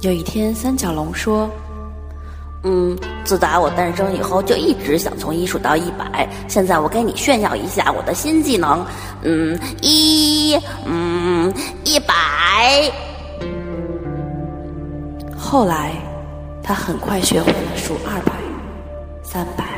有一天，三角龙说：“嗯，自打我诞生以后，就一直想从一数到一百。现在我给你炫耀一下我的新技能。嗯，一，嗯，一百。”后来，他很快学会了数二百、三百。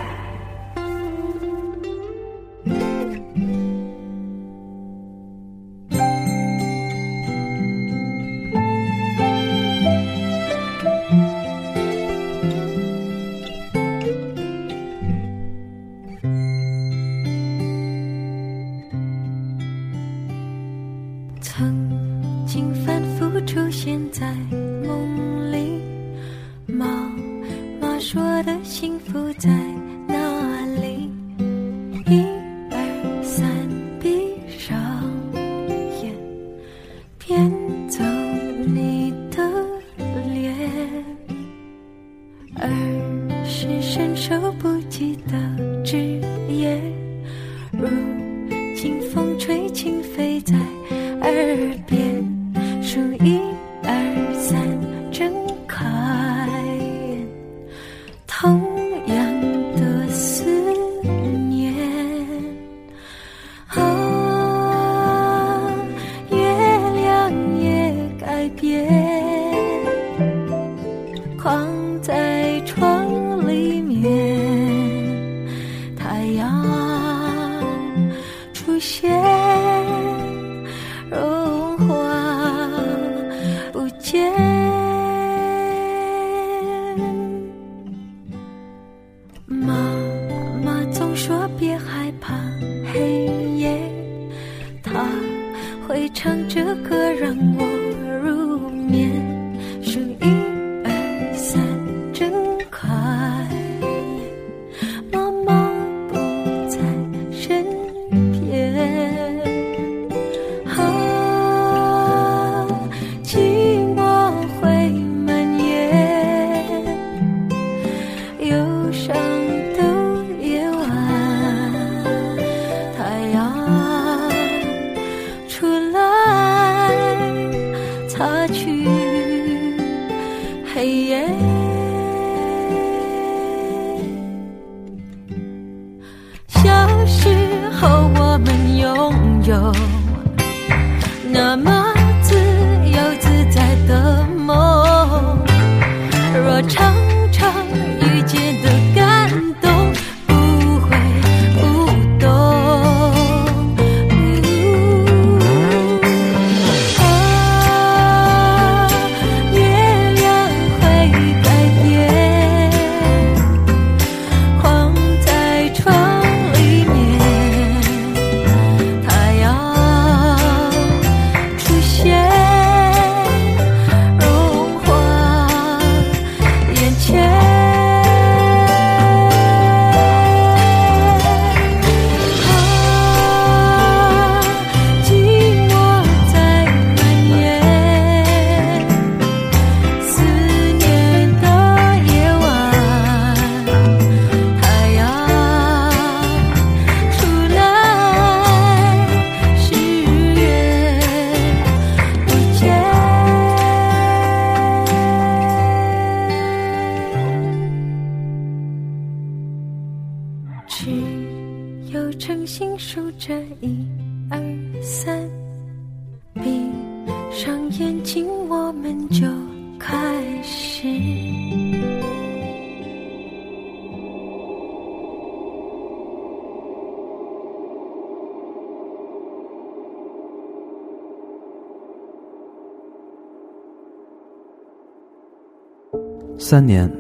三年，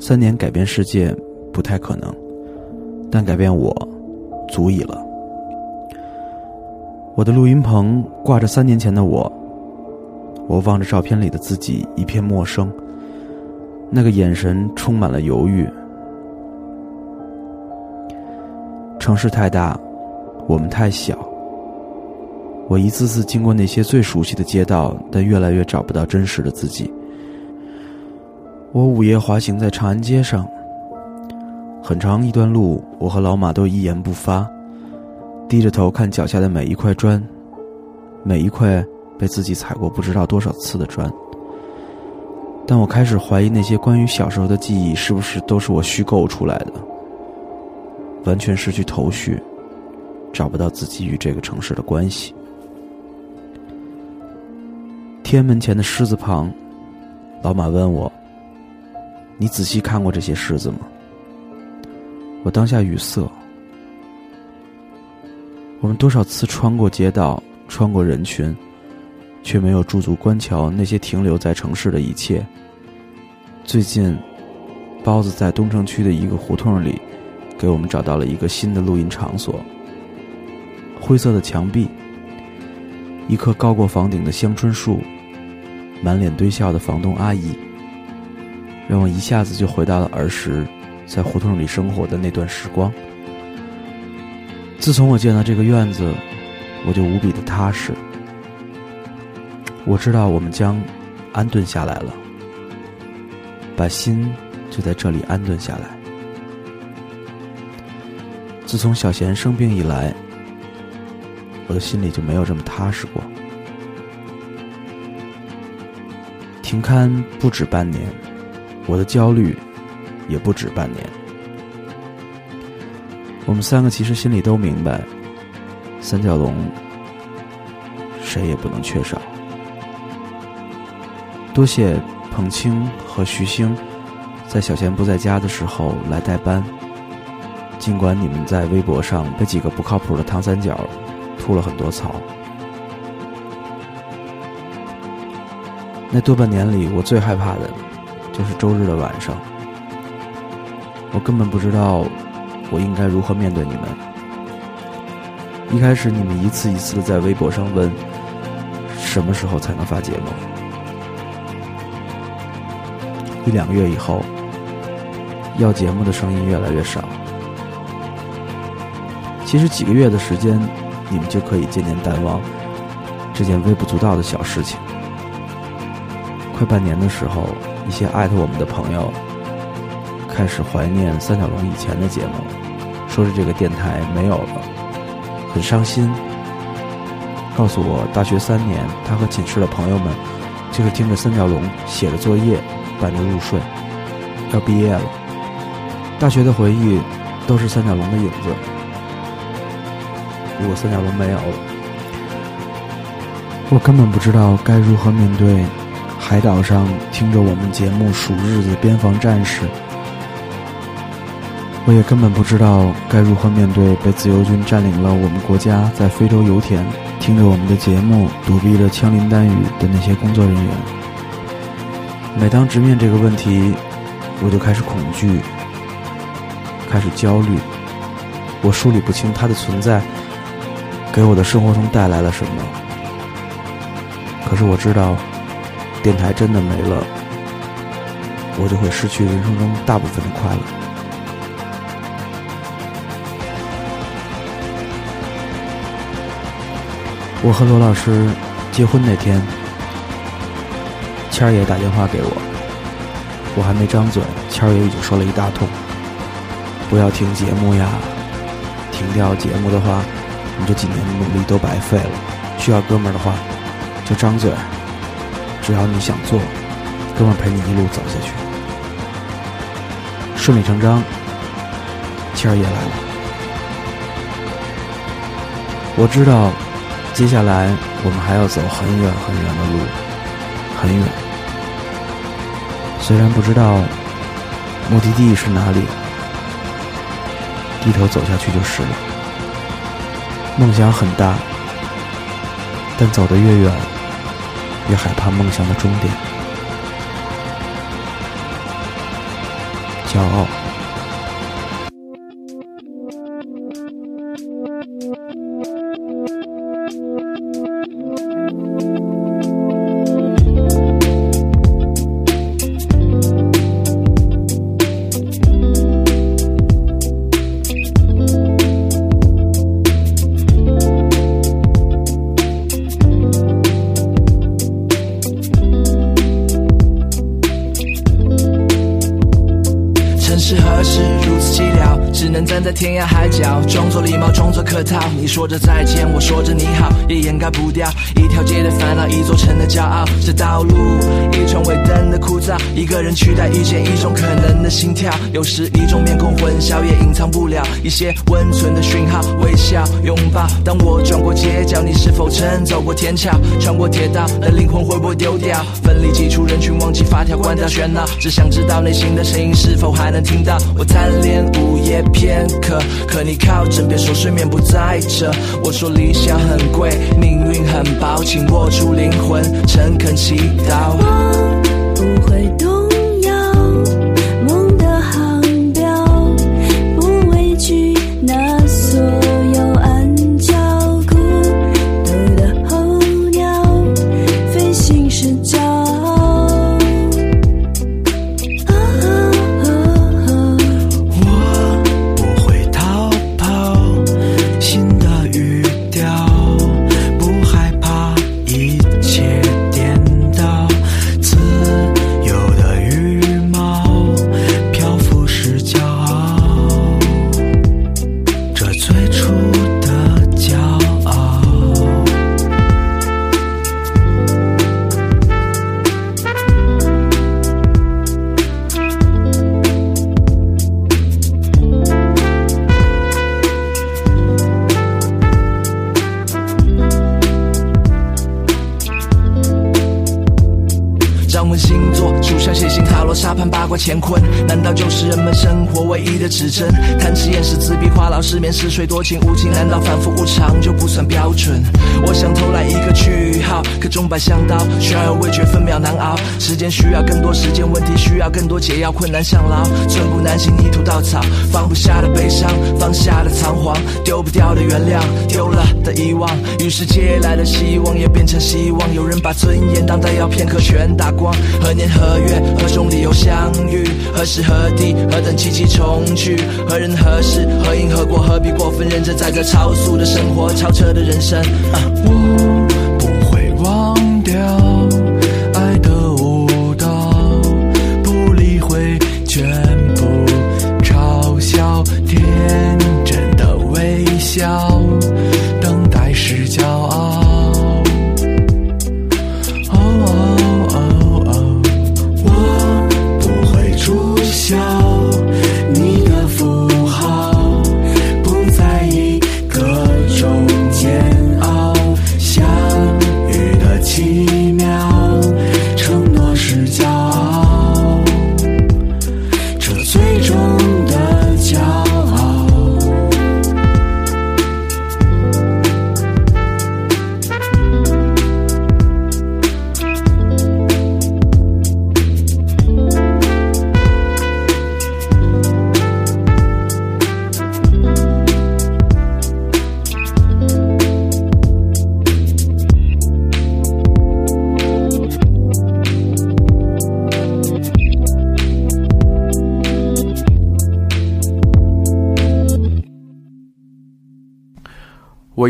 三年改变世界不太可能，但改变我足以了。我的录音棚挂着三年前的我，我望着照片里的自己，一片陌生，那个眼神充满了犹豫。城市太大，我们太小。我一次次经过那些最熟悉的街道，但越来越找不到真实的自己。我午夜滑行在长安街上，很长一段路，我和老马都一言不发，低着头看脚下的每一块砖，每一块被自己踩过不知道多少次的砖。但我开始怀疑那些关于小时候的记忆是不是都是我虚构出来的，完全失去头绪，找不到自己与这个城市的关系。天门前的狮子旁，老马问我：“你仔细看过这些狮子吗？”我当下语塞。我们多少次穿过街道，穿过人群，却没有驻足观瞧那些停留在城市的一切。最近，包子在东城区的一个胡同里，给我们找到了一个新的录音场所。灰色的墙壁，一棵高过房顶的香椿树，满脸堆笑的房东阿姨，让我一下子就回到了儿时在胡同里生活的那段时光。自从我见到这个院子，我就无比的踏实。我知道我们将安顿下来了，把心就在这里安顿下来。自从小贤生病以来，我的心里就没有这么踏实过。停刊不止半年，我的焦虑也不止半年。我们三个其实心里都明白，三角龙谁也不能缺少。多谢彭青和徐星在小贤不在家的时候来代班。尽管你们在微博上被几个不靠谱的唐三角吐了很多槽，那多半年里我最害怕的就是周日的晚上，我根本不知道。我应该如何面对你们？一开始你们一次一次的在微博上问，什么时候才能发节目？一两个月以后，要节目的声音越来越少。其实几个月的时间，你们就可以渐渐淡忘这件微不足道的小事情。快半年的时候，一些艾特我们的朋友。开始怀念三角龙以前的节目，说是这个电台没有了，很伤心。告诉我，大学三年，他和寝室的朋友们就是听着三角龙写着作业，伴着入睡。要毕业了，大学的回忆都是三角龙的影子。如果三角龙没有了，我根本不知道该如何面对海岛上听着我们节目数日子边防战士。我也根本不知道该如何面对被自由军占领了我们国家，在非洲油田听着我们的节目，躲避着枪林弹雨的那些工作人员。每当直面这个问题，我就开始恐惧，开始焦虑。我梳理不清它的存在给我的生活中带来了什么。可是我知道，电台真的没了，我就会失去人生中大部分的快乐。我和罗老师结婚那天，谦儿也打电话给我，我还没张嘴，谦儿也已经说了一大通。不要停节目呀，停掉节目的话，你这几年的努力都白费了。需要哥们儿的话，就张嘴，只要你想做，哥们陪你一路走下去。顺理成章，谦儿也来了。我知道。接下来，我们还要走很远很远的路，很远。虽然不知道目的地是哪里，低头走下去就是了。梦想很大，但走得越远，也害怕梦想的终点。在天涯海角，装作礼貌，装作客套。你说着再见，我说着你好，也掩盖不掉一条街的烦恼，一座城的骄傲。这道路一串尾灯的枯燥，一个人取代遇见一种可能的心跳。有时一种面孔混淆，也隐藏不了一些温存的讯号。微笑拥抱，当我转过街角，你是否曾走过天桥？穿过铁道的灵魂会不会丢掉？奋力挤出人群，忘记发条，关掉喧闹，只想知道内心的声音是否还能听到。我贪恋午夜片可，可你靠枕边说睡眠不在这。我说理想很贵，命运很薄，请握住灵魂，诚恳祈祷。的指针？贪吃失眠嗜睡多情无情，难道反复无常就不算标准？我想偷来一个句号，可钟摆像刀，悬而未决，分秒难熬。时间需要更多时间，问题需要更多解药，困难像牢，寸步难行泥土稻草，放不下的悲伤，放下的仓皇，丢不掉的原谅，丢了的遗忘，于是借来的希望也变成希望。有人把尊严当弹药，片刻全打光。何年何月何种理由相遇？何时何地何等奇迹重聚？何人何事何因何果？何必过分认真在这超速的生活，超车的人生？啊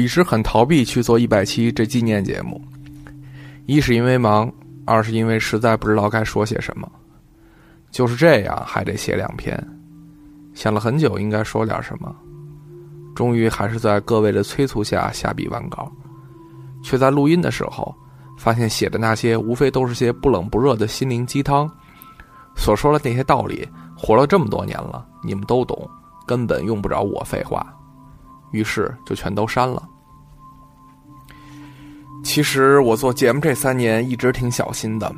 一直很逃避去做一百期这纪念节目，一是因为忙，二是因为实在不知道该说些什么。就是这样，还得写两篇，想了很久应该说点什么，终于还是在各位的催促下下笔完稿，却在录音的时候发现写的那些无非都是些不冷不热的心灵鸡汤，所说的那些道理，活了这么多年了，你们都懂，根本用不着我废话。于是就全都删了。其实我做节目这三年一直挺小心的，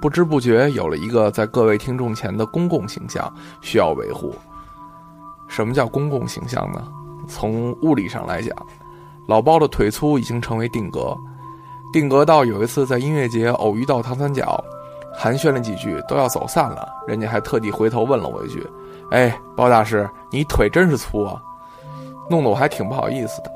不知不觉有了一个在各位听众前的公共形象需要维护。什么叫公共形象呢？从物理上来讲，老包的腿粗已经成为定格，定格到有一次在音乐节偶遇到唐三角，寒暄了几句都要走散了，人家还特地回头问了我一句：“哎，包大师，你腿真是粗啊！”弄得我还挺不好意思的。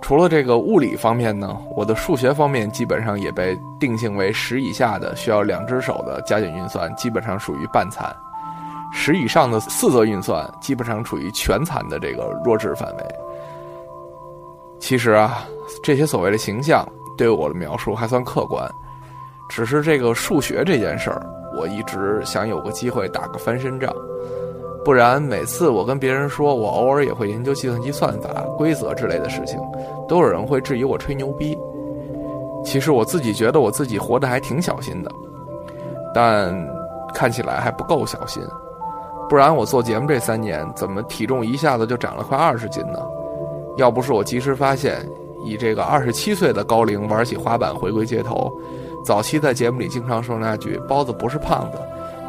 除了这个物理方面呢，我的数学方面基本上也被定性为十以下的需要两只手的加减运算，基本上属于半残；十以上的四则运算，基本上处于全残的这个弱智范围。其实啊，这些所谓的形象对我的描述还算客观，只是这个数学这件事儿，我一直想有个机会打个翻身仗。不然每次我跟别人说我偶尔也会研究计算机算法、规则之类的事情，都有人会质疑我吹牛逼。其实我自己觉得我自己活得还挺小心的，但看起来还不够小心。不然我做节目这三年，怎么体重一下子就长了快二十斤呢？要不是我及时发现，以这个二十七岁的高龄玩起滑板回归街头，早期在节目里经常说那句“包子不是胖子”，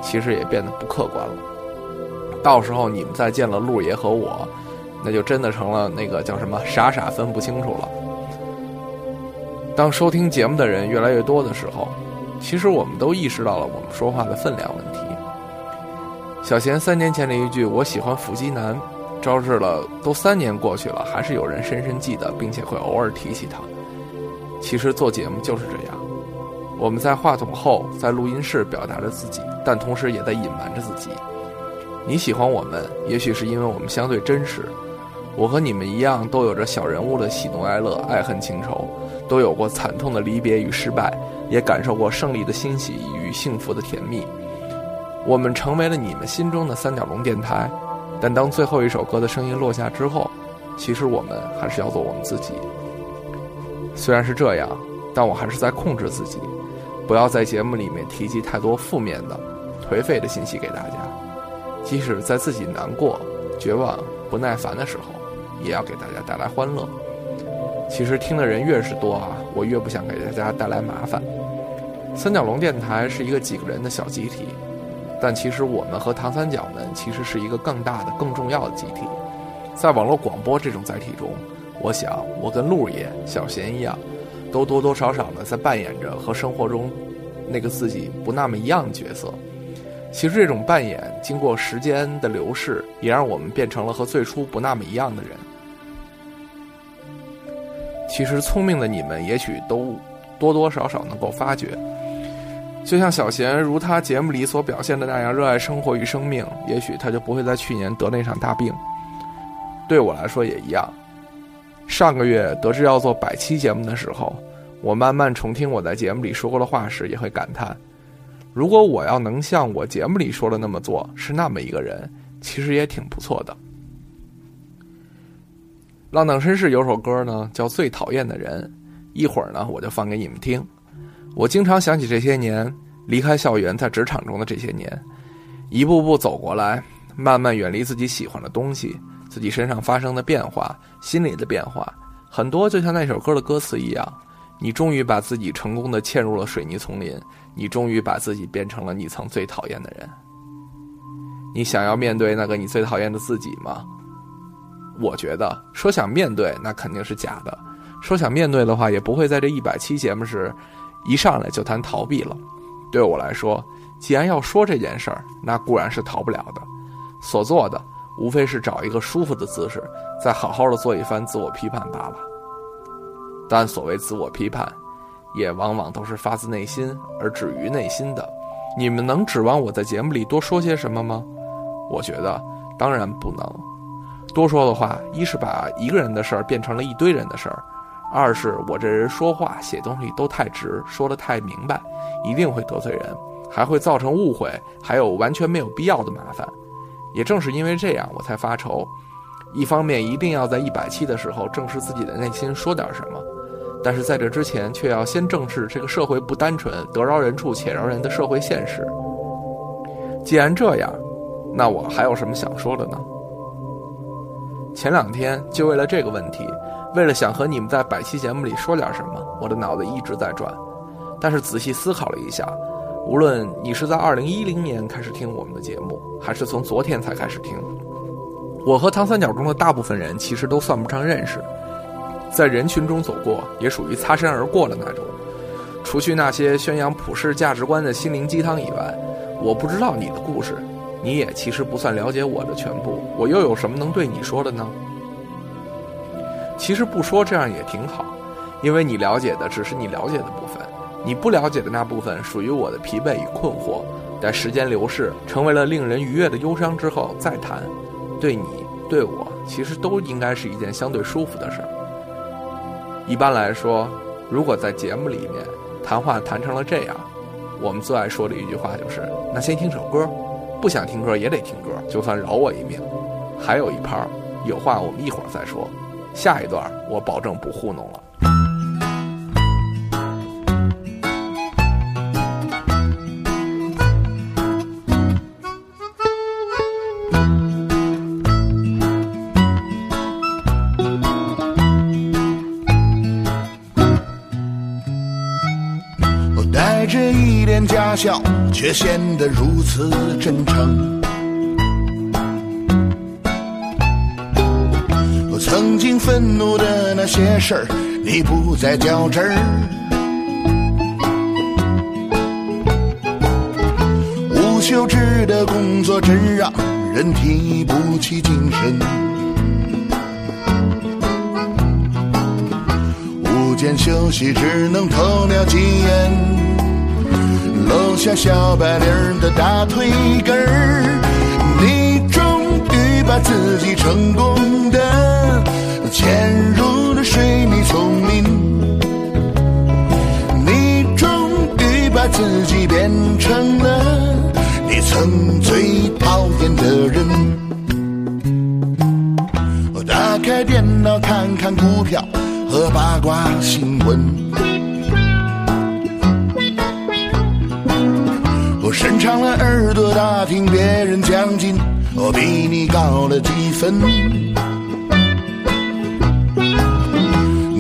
其实也变得不客观了。到时候你们再见了陆爷和我，那就真的成了那个叫什么傻傻分不清楚了。当收听节目的人越来越多的时候，其实我们都意识到了我们说话的分量问题。小贤三年前的一句“我喜欢腹肌男”，招致了都三年过去了，还是有人深深记得，并且会偶尔提起他。其实做节目就是这样，我们在话筒后，在录音室表达着自己，但同时也在隐瞒着自己。你喜欢我们，也许是因为我们相对真实。我和你们一样，都有着小人物的喜怒哀乐、爱恨情仇，都有过惨痛的离别与失败，也感受过胜利的欣喜与幸福的甜蜜。我们成为了你们心中的三角龙电台，但当最后一首歌的声音落下之后，其实我们还是要做我们自己。虽然是这样，但我还是在控制自己，不要在节目里面提及太多负面的、颓废的信息给大家。即使在自己难过、绝望、不耐烦的时候，也要给大家带来欢乐。其实听的人越是多啊，我越不想给大家带来麻烦。三角龙电台是一个几个人的小集体。但其实我们和唐三角们其实是一个更大的、更重要的集体，在网络广播这种载体中，我想我跟陆爷、小贤一样，都多多少少的在扮演着和生活中那个自己不那么一样的角色。其实这种扮演经过时间的流逝，也让我们变成了和最初不那么一样的人。其实聪明的你们也许都多多少少能够发觉。就像小贤如他节目里所表现的那样热爱生活与生命，也许他就不会在去年得那场大病。对我来说也一样。上个月得知要做百期节目的时候，我慢慢重听我在节目里说过的话时，也会感叹：如果我要能像我节目里说的那么做，是那么一个人，其实也挺不错的。浪荡绅士有首歌呢，叫《最讨厌的人》，一会儿呢我就放给你们听。我经常想起这些年离开校园，在职场中的这些年，一步步走过来，慢慢远离自己喜欢的东西，自己身上发生的变化，心里的变化，很多就像那首歌的歌词一样。你终于把自己成功的嵌入了水泥丛林，你终于把自己变成了你曾最讨厌的人。你想要面对那个你最讨厌的自己吗？我觉得说想面对那肯定是假的，说想面对的话，也不会在这一百期节目时。一上来就谈逃避了，对我来说，既然要说这件事儿，那固然是逃不了的。所做的无非是找一个舒服的姿势，再好好的做一番自我批判罢了。但所谓自我批判，也往往都是发自内心而止于内心的。你们能指望我在节目里多说些什么吗？我觉得当然不能。多说的话，一是把一个人的事儿变成了一堆人的事儿。二是我这人说话写东西都太直，说的太明白，一定会得罪人，还会造成误会，还有完全没有必要的麻烦。也正是因为这样，我才发愁。一方面一定要在一百期的时候正视自己的内心，说点什么；但是在这之前，却要先正视这个社会不单纯、得饶人处且饶人的社会现实。既然这样，那我还有什么想说的呢？前两天就为了这个问题。为了想和你们在百期节目里说点什么，我的脑子一直在转。但是仔细思考了一下，无论你是在二零一零年开始听我们的节目，还是从昨天才开始听，我和唐三角中的大部分人其实都算不上认识，在人群中走过，也属于擦身而过的那种。除去那些宣扬普世价值观的心灵鸡汤以外，我不知道你的故事，你也其实不算了解我的全部。我又有什么能对你说的呢？其实不说这样也挺好，因为你了解的只是你了解的部分，你不了解的那部分属于我的疲惫与困惑。待时间流逝，成为了令人愉悦的忧伤之后再谈，对你对我其实都应该是一件相对舒服的事儿。一般来说，如果在节目里面谈话谈成了这样，我们最爱说的一句话就是：“那先听首歌，不想听歌也得听歌，就算饶我一命。还有一盘，有话我们一会儿再说。下一段我保证不糊弄了。笑，却显得如此真诚。我曾经愤怒的那些事儿，你不再较真儿。无休止的工作真让人提不起精神。午间休息只能偷瞄几眼，楼下小白领的大腿根儿，你终于把自己成功的潜入了水泥丛林，你终于把自己变成了你曾最讨厌的人。打开电脑看看股票和八卦新闻。伸长了耳朵打听别人奖金，我比你高了几分。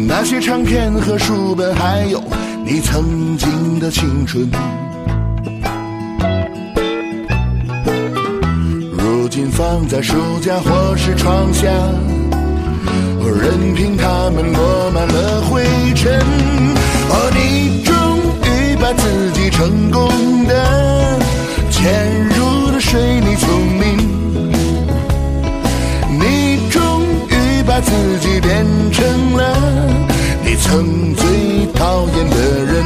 那些唱片和书本，还有你曾经的青春。如今放在书架或是床下，我任凭它们落满了灰尘。哦，你终于把自己成功的潜入了水泥丛林，你终于把自己变成了你曾最讨厌的人。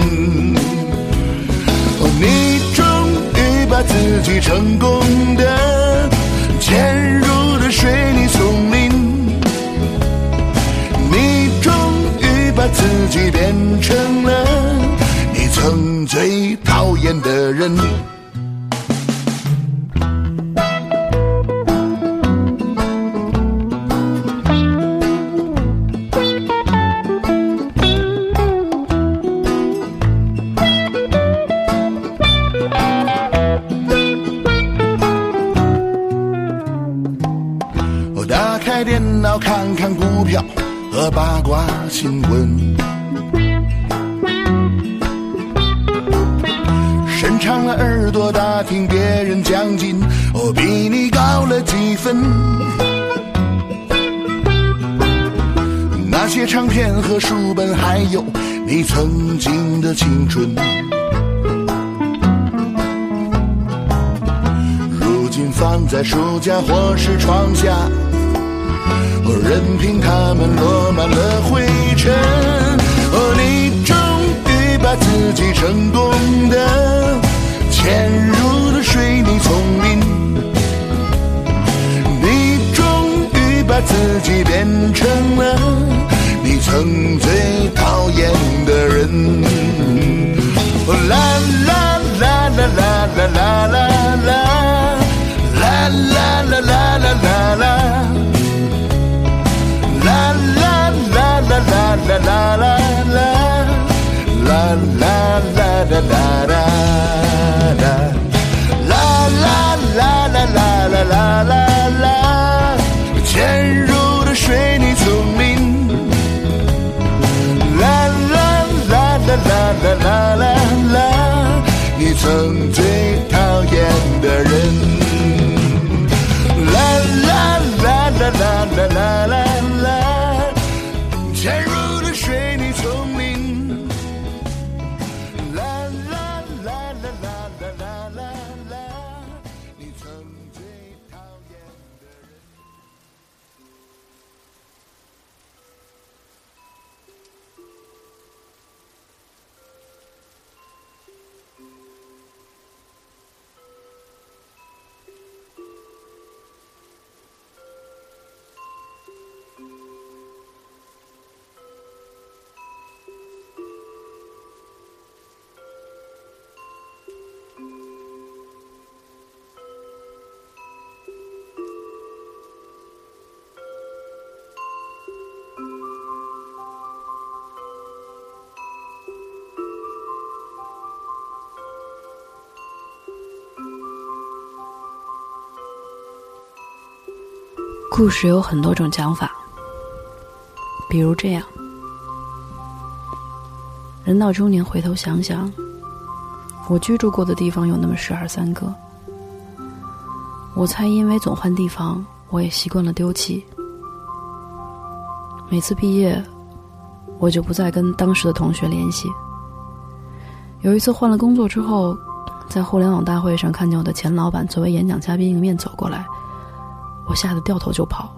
哦，你终于把自己成功的潜入了水泥丛林，你终于把自己变成了你曾最讨厌的人。八卦新闻，伸长了耳朵打听别人奖金，我比你高了几分。那些唱片和书本，还有你曾经的青春。如今放在书架或是床下，我任凭它们落满了灰尘。哦，你终于把自己成功的潜入了水泥丛林，你终于把自己变成了你曾最讨厌的人。哦啦啦啦啦啦啦啦啦啦。啦啦啦啦啦啦啦，啦啦啦啦啦啦，啦啦啦啦啦啦啦，啦啦啦啦啦啦啦，潜入了水泥丛林，啦啦啦啦啦啦啦啦啦，你曾最讨厌的人。啦啦啦啦啦啦啦啦，故事有很多种讲法，比如这样：人到中年回头想想，我居住过的地方有那么十二三个。我猜，因为总换地方，我也习惯了丢弃。每次毕业，我就不再跟当时的同学联系。有一次换了工作之后，在互联网大会上看见我的前老板作为演讲嘉宾迎面走过来，我吓得掉头就跑，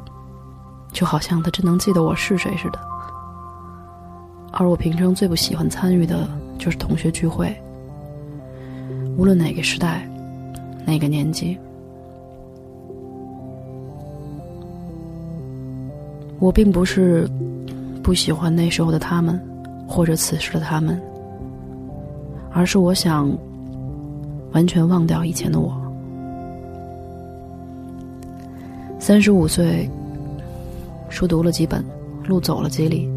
就好像他真能记得我是谁似的。而我平生最不喜欢参与的就是同学聚会，无论哪个时代，哪个年纪。我并不是不喜欢那时候的他们，或者此时的他们，而是我想完全忘掉以前的我。三十五岁，书读了几本，路走了几里，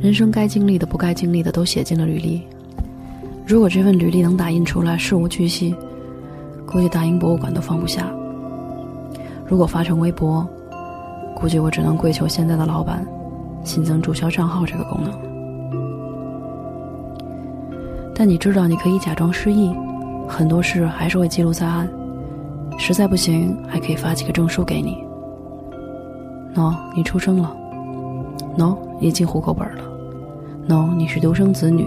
人生该经历的、不该经历的都写进了履历。如果这份履历能打印出来，事无巨细，估计大英博物馆都放不下。如果发成微博，估计我只能跪求现在的老板，新增注销账号这个功能。但你知道，你可以假装失忆，很多事还是会记录在案。实在不行，还可以发几个证书给你。喏，你出生了。喏，你进户口本了。喏，你是独生子女。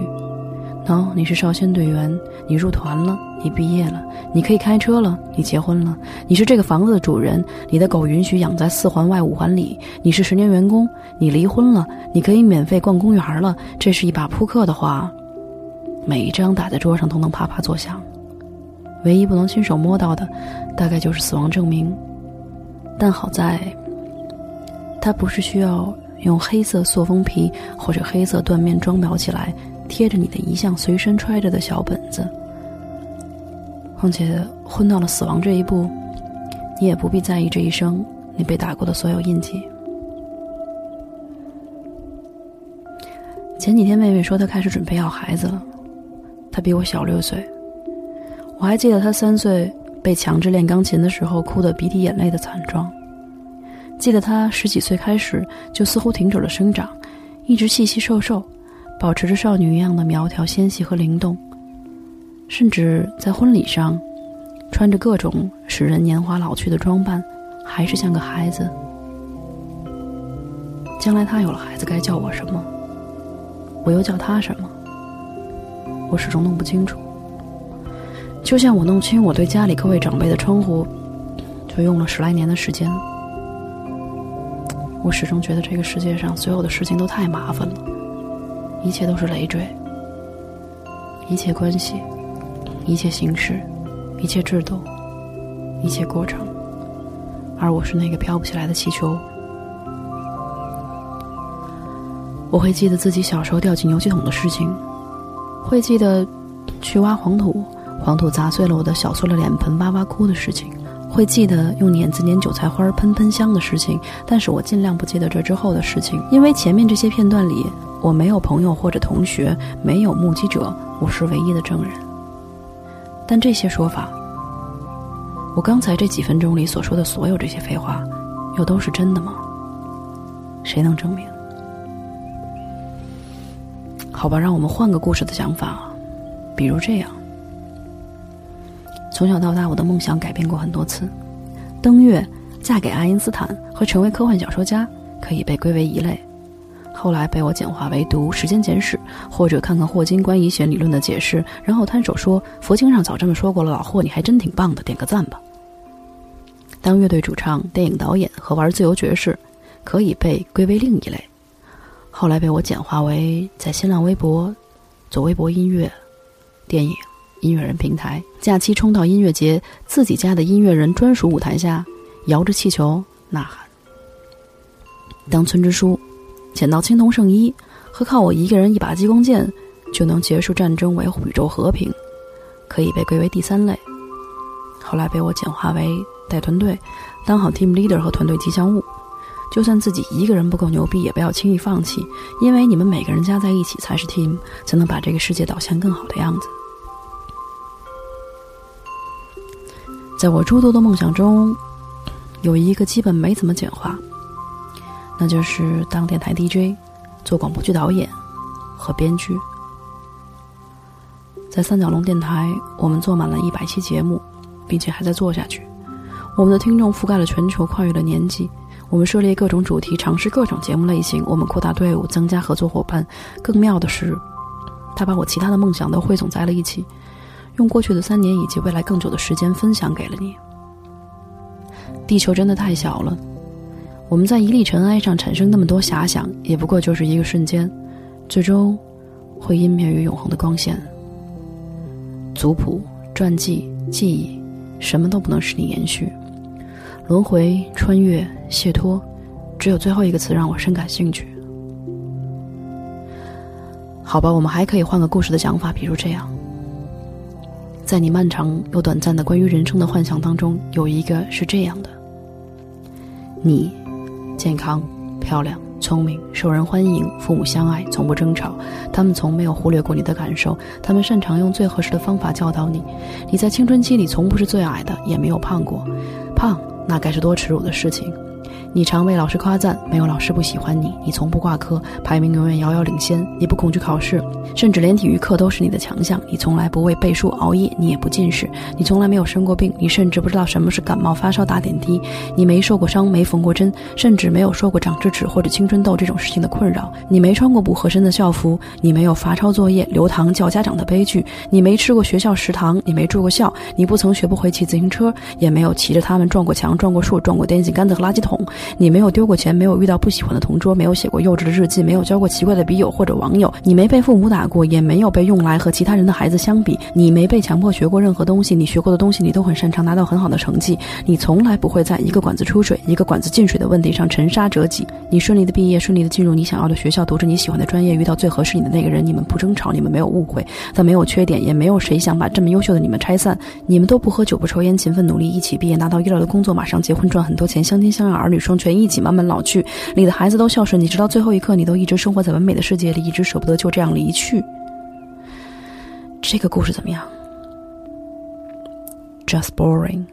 喏，你是少先队员，你入团了。你毕业了，你可以开车了，你结婚了，你是这个房子的主人，你的狗允许养在四环外五环里，你是十年员工，你离婚了，你可以免费逛公园了。这是一把扑克的话，每一张打在桌上都能啪啪作响。唯一不能亲手摸到的，大概就是死亡证明。但好在，它不是需要用黑色塑封皮或者黑色缎面装裱起来，贴着你的遗像随身揣着的小本子。况且，混到了死亡这一步，你也不必在意这一生你被打过的所有印记。前几天妹妹说她开始准备要孩子了，她比我小六岁。我还记得她三岁被强制练钢琴的时候哭得鼻涕眼泪的惨状，记得她十几岁开始就似乎停止了生长，一直细细瘦瘦，保持着少女一样的苗条纤细和灵动。甚至在婚礼上，穿着各种使人年华老去的装扮，还是像个孩子。将来他有了孩子，该叫我什么？我又叫他什么？我始终弄不清楚。就像我弄清我对家里各位长辈的称呼，就用了十来年的时间。我始终觉得这个世界上所有的事情都太麻烦了，一切都是累赘，一切关系。一切形式，一切制度，一切过程，而我是那个飘不起来的气球。我会记得自己小时候掉进油漆桶的事情，会记得去挖黄土，黄土砸碎了我的小塑料脸盆，哇哇哭的事情，会记得用碾子碾韭菜花喷喷香的事情。但是我尽量不记得这之后的事情，因为前面这些片段里，我没有朋友或者同学，没有目击者，我是唯一的证人。但这些说法，我刚才这几分钟里所说的所有这些废话，又都是真的吗？谁能证明？好吧，让我们换个故事的想法，比如这样：从小到大，我的梦想改变过很多次，登月、嫁给爱因斯坦和成为科幻小说家可以被归为一类。后来被我简化为读《时间简史》，或者看看霍金关于弦理论的解释，然后摊手说佛经上早这么说过了。老霍，你还真挺棒的，点个赞吧。当乐队主唱、电影导演和玩自由爵士，可以被归为另一类。后来被我简化为在新浪微博做微博音乐、电影、音乐人平台，假期冲到音乐节自己家的音乐人专属舞台下，摇着气球呐喊。当村支书。捡到青铜圣衣，和靠我一个人一把激光剑就能结束战争、维护宇宙和平，可以被归为第三类。后来被我简化为带团队，当好 team leader 和团队吉祥物。就算自己一个人不够牛逼，也不要轻易放弃，因为你们每个人加在一起才是 team，才能把这个世界导向更好的样子。在我诸多的梦想中，有一个基本没怎么简化，那就是当电台 DJ、做广播剧导演和编剧。在三角龙电台，我们做满了一百期节目，并且还在做下去。我们的听众覆盖了全球，跨越了年纪。我们涉猎各种主题，尝试各种节目类型。我们扩大队伍，增加合作伙伴。更妙的是，他把我其他的梦想都汇总在了一起，用过去的三年以及未来更久的时间分享给了你。地球真的太小了，我们在一粒尘埃上产生那么多遐想，也不过就是一个瞬间，最终会湮灭于永恒的光线。族谱、传记、记忆，什么都不能使你延续。轮回、穿越、解脱，只有最后一个词让我深感兴趣。好吧，我们还可以换个故事的讲法，比如这样：在你漫长又短暂的关于人生的幻想当中，有一个是这样的。你，健康、漂亮、聪明、受人欢迎，父母相爱，从不争吵。他们从没有忽略过你的感受，他们擅长用最合适的方法教导你。你在青春期里从不是最矮的，也没有胖过，胖那该是多耻辱的事情。你常被老师夸赞，没有老师不喜欢你。你从不挂科，排名永远遥遥领先。你不恐惧考试，甚至连体育课都是你的强项。你从来不为背书熬夜，你也不近视。你从来没有生过病，你甚至不知道什么是感冒发烧打点滴。你没受过伤，没缝过针，甚至没有受过长智齿或者青春痘这种事情的困扰。你没穿过不合身的校服，你没有罚抄作业、留堂叫家长的悲剧。你没吃过学校食堂，你没住过校，你不曾学不会骑自行车，也没有骑着它们撞过墙、撞过树、撞过电线杆子和垃圾桶。你没有丢过钱，没有遇到不喜欢的同桌，没有写过幼稚的日记，没有交过奇怪的笔友或者网友。你没被父母打过，也没有被用来和其他人的孩子相比。你没被强迫学过任何东西，你学过的东西你都很擅长，拿到很好的成绩。你从来不会在一个管子出水、一个管子进水的问题上沉沙折戟。你顺利的毕业，顺利的进入你想要的学校，读着你喜欢的专业，遇到最合适你的那个人。你们不争吵，你们没有误会，但没有缺点，也没有谁想把这么优秀的你们拆散。你们都不喝酒，不抽烟，勤奋努力，一起毕业，拿到一流的工作，马上结婚，赚很多钱，相亲相爱，儿女双全，一起慢慢老去。你的孩子都孝顺你，直到最后一刻，你都一直生活在完美的世界里，一直舍不得就这样离去。这个故事怎么样？Just boring。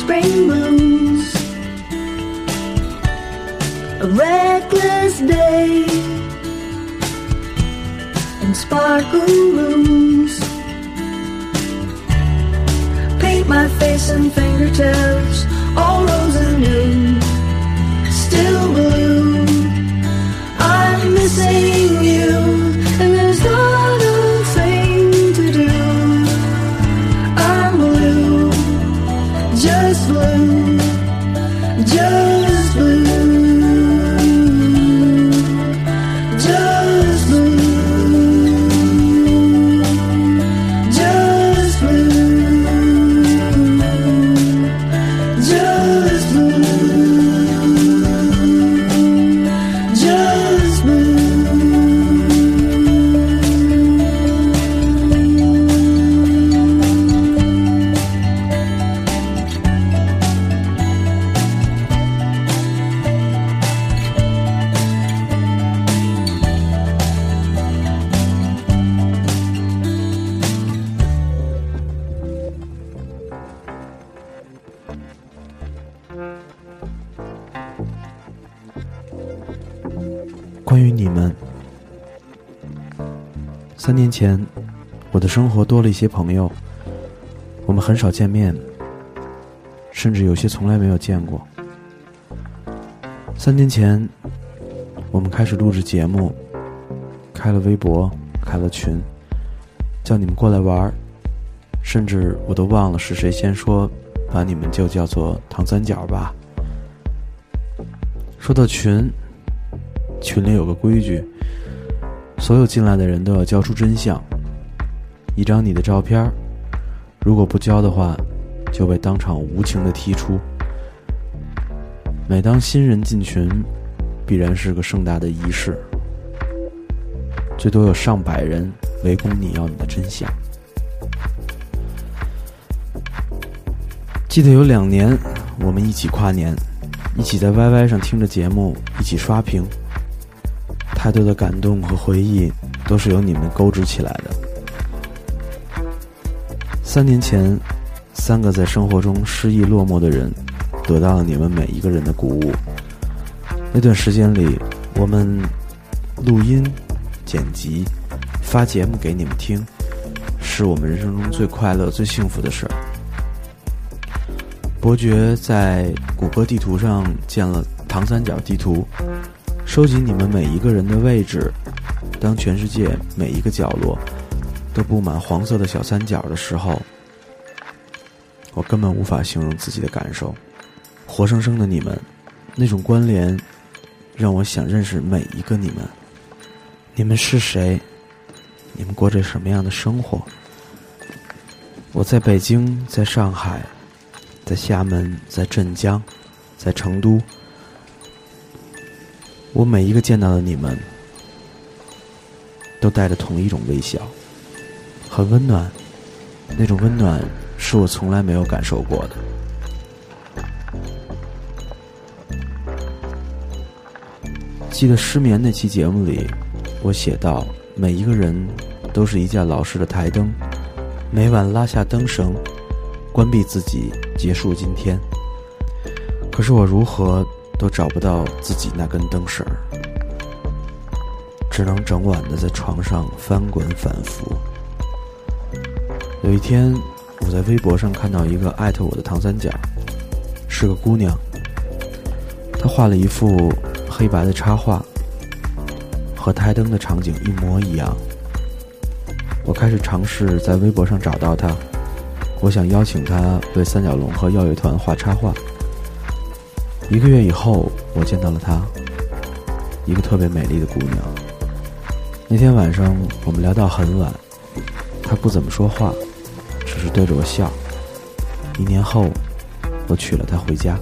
Spring blues, a reckless day, and sparkle 生活多了一些朋友，我们很少见面，甚至有些从来没有见过。三年前，我们开始录制节目，开了微博，开了群，叫你们过来玩儿，甚至我都忘了是谁先说，把你们就叫做“唐三角”吧。说到群，群里有个规矩，所有进来的人都要交出真相。一张你的照片，如果不交的话，就被当场无情的踢出。每当新人进群，必然是个盛大的仪式，最多有上百人围攻你要你的真相。记得有两年，我们一起跨年，一起在 YY 上听着节目，一起刷屏。太多的感动和回忆，都是由你们勾织起来的。三年前，三个在生活中失意落寞的人，得到了你们每一个人的鼓舞。那段时间里，我们录音、剪辑、发节目给你们听，是我们人生中最快乐、最幸福的事儿。伯爵在谷歌地图上建了唐三角地图，收集你们每一个人的位置。当全世界每一个角落都布满黄色的小三角的时候，我根本无法形容自己的感受。活生生的你们，那种关联，让我想认识每一个你们。你们是谁？你们过着什么样的生活？我在北京，在上海，在厦门，在镇江，在成都。我每一个见到的你们，都带着同一种微笑，很温暖。那种温暖是我从来没有感受过的。记得失眠那期节目里，我写道：每一个人都是一架老式的台灯，每晚拉下灯绳，关闭自己，结束今天。可是我如何都找不到自己那根灯绳儿，只能整晚的在床上翻滚反复。有一天，我在微博上看到一个艾特我的唐三角，是个姑娘，她画了一幅黑白的插画，和台灯的场景一模一样。我开始尝试在微博上找到她，我想邀请她为三角龙和耀乐团画插画。一个月以后，我见到了她，一个特别美丽的姑娘。那天晚上，我们聊到很晚，她不怎么说话，是对着我笑。一年后，我娶了她回家。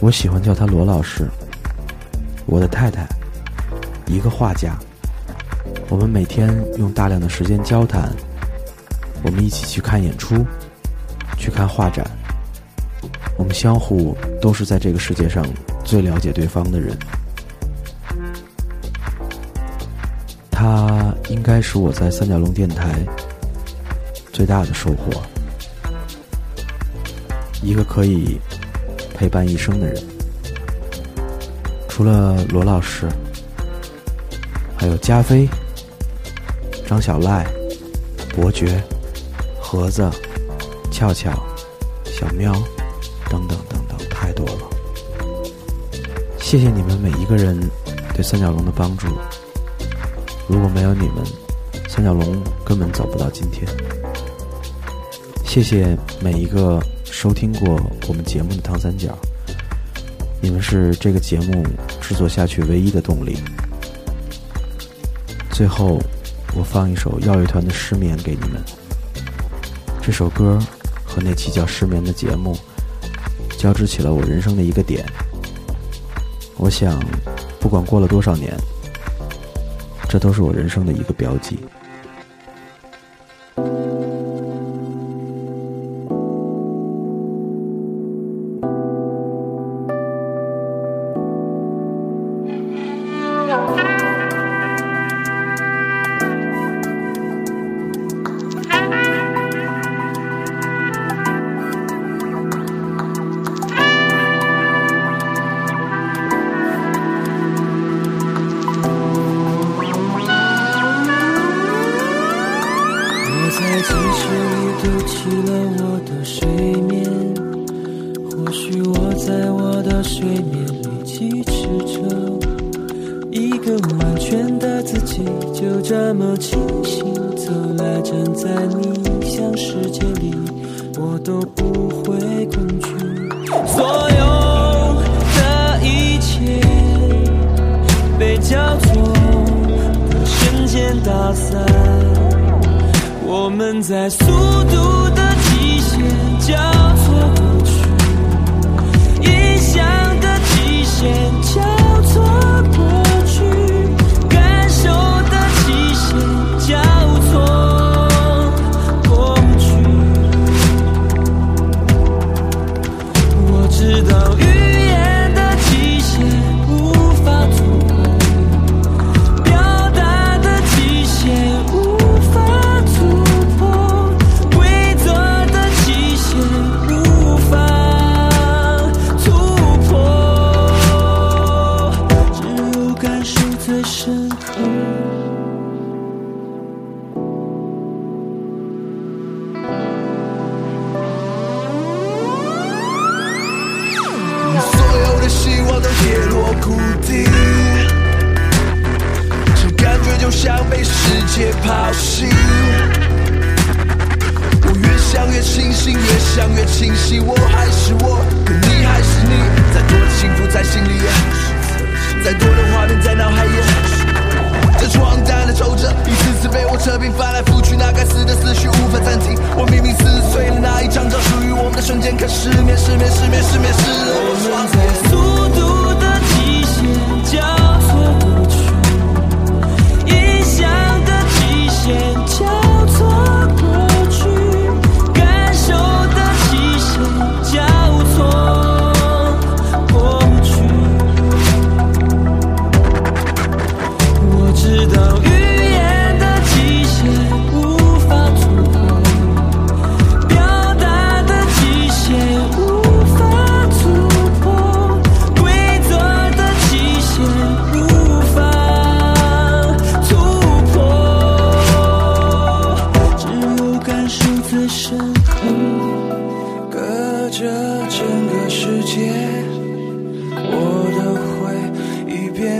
我喜欢叫她罗老师，我的太太，一个画家。我们每天用大量的时间交谈，我们一起去看演出。去看画展，我们相互都是在这个世界上最了解对方的人。他应该是我在三角龙电台最大的收获。一个可以陪伴一生的人，除了罗老师，还有加菲、张小赖、伯爵、盒子、俏俏、小喵等等等等，太多了。谢谢你们每一个人对三角龙的帮助。如果没有你们，三角龙根本走不到今天。谢谢每一个收听过我们节目的唐三角，你们是这个节目制作下去唯一的动力。最后，我放一首耀乐团的《失眠》给你们。这首歌和那期叫《失眠》的节目，交织起了我人生的一个点。我想，不管过了多少年，这都是我人生的一个标记。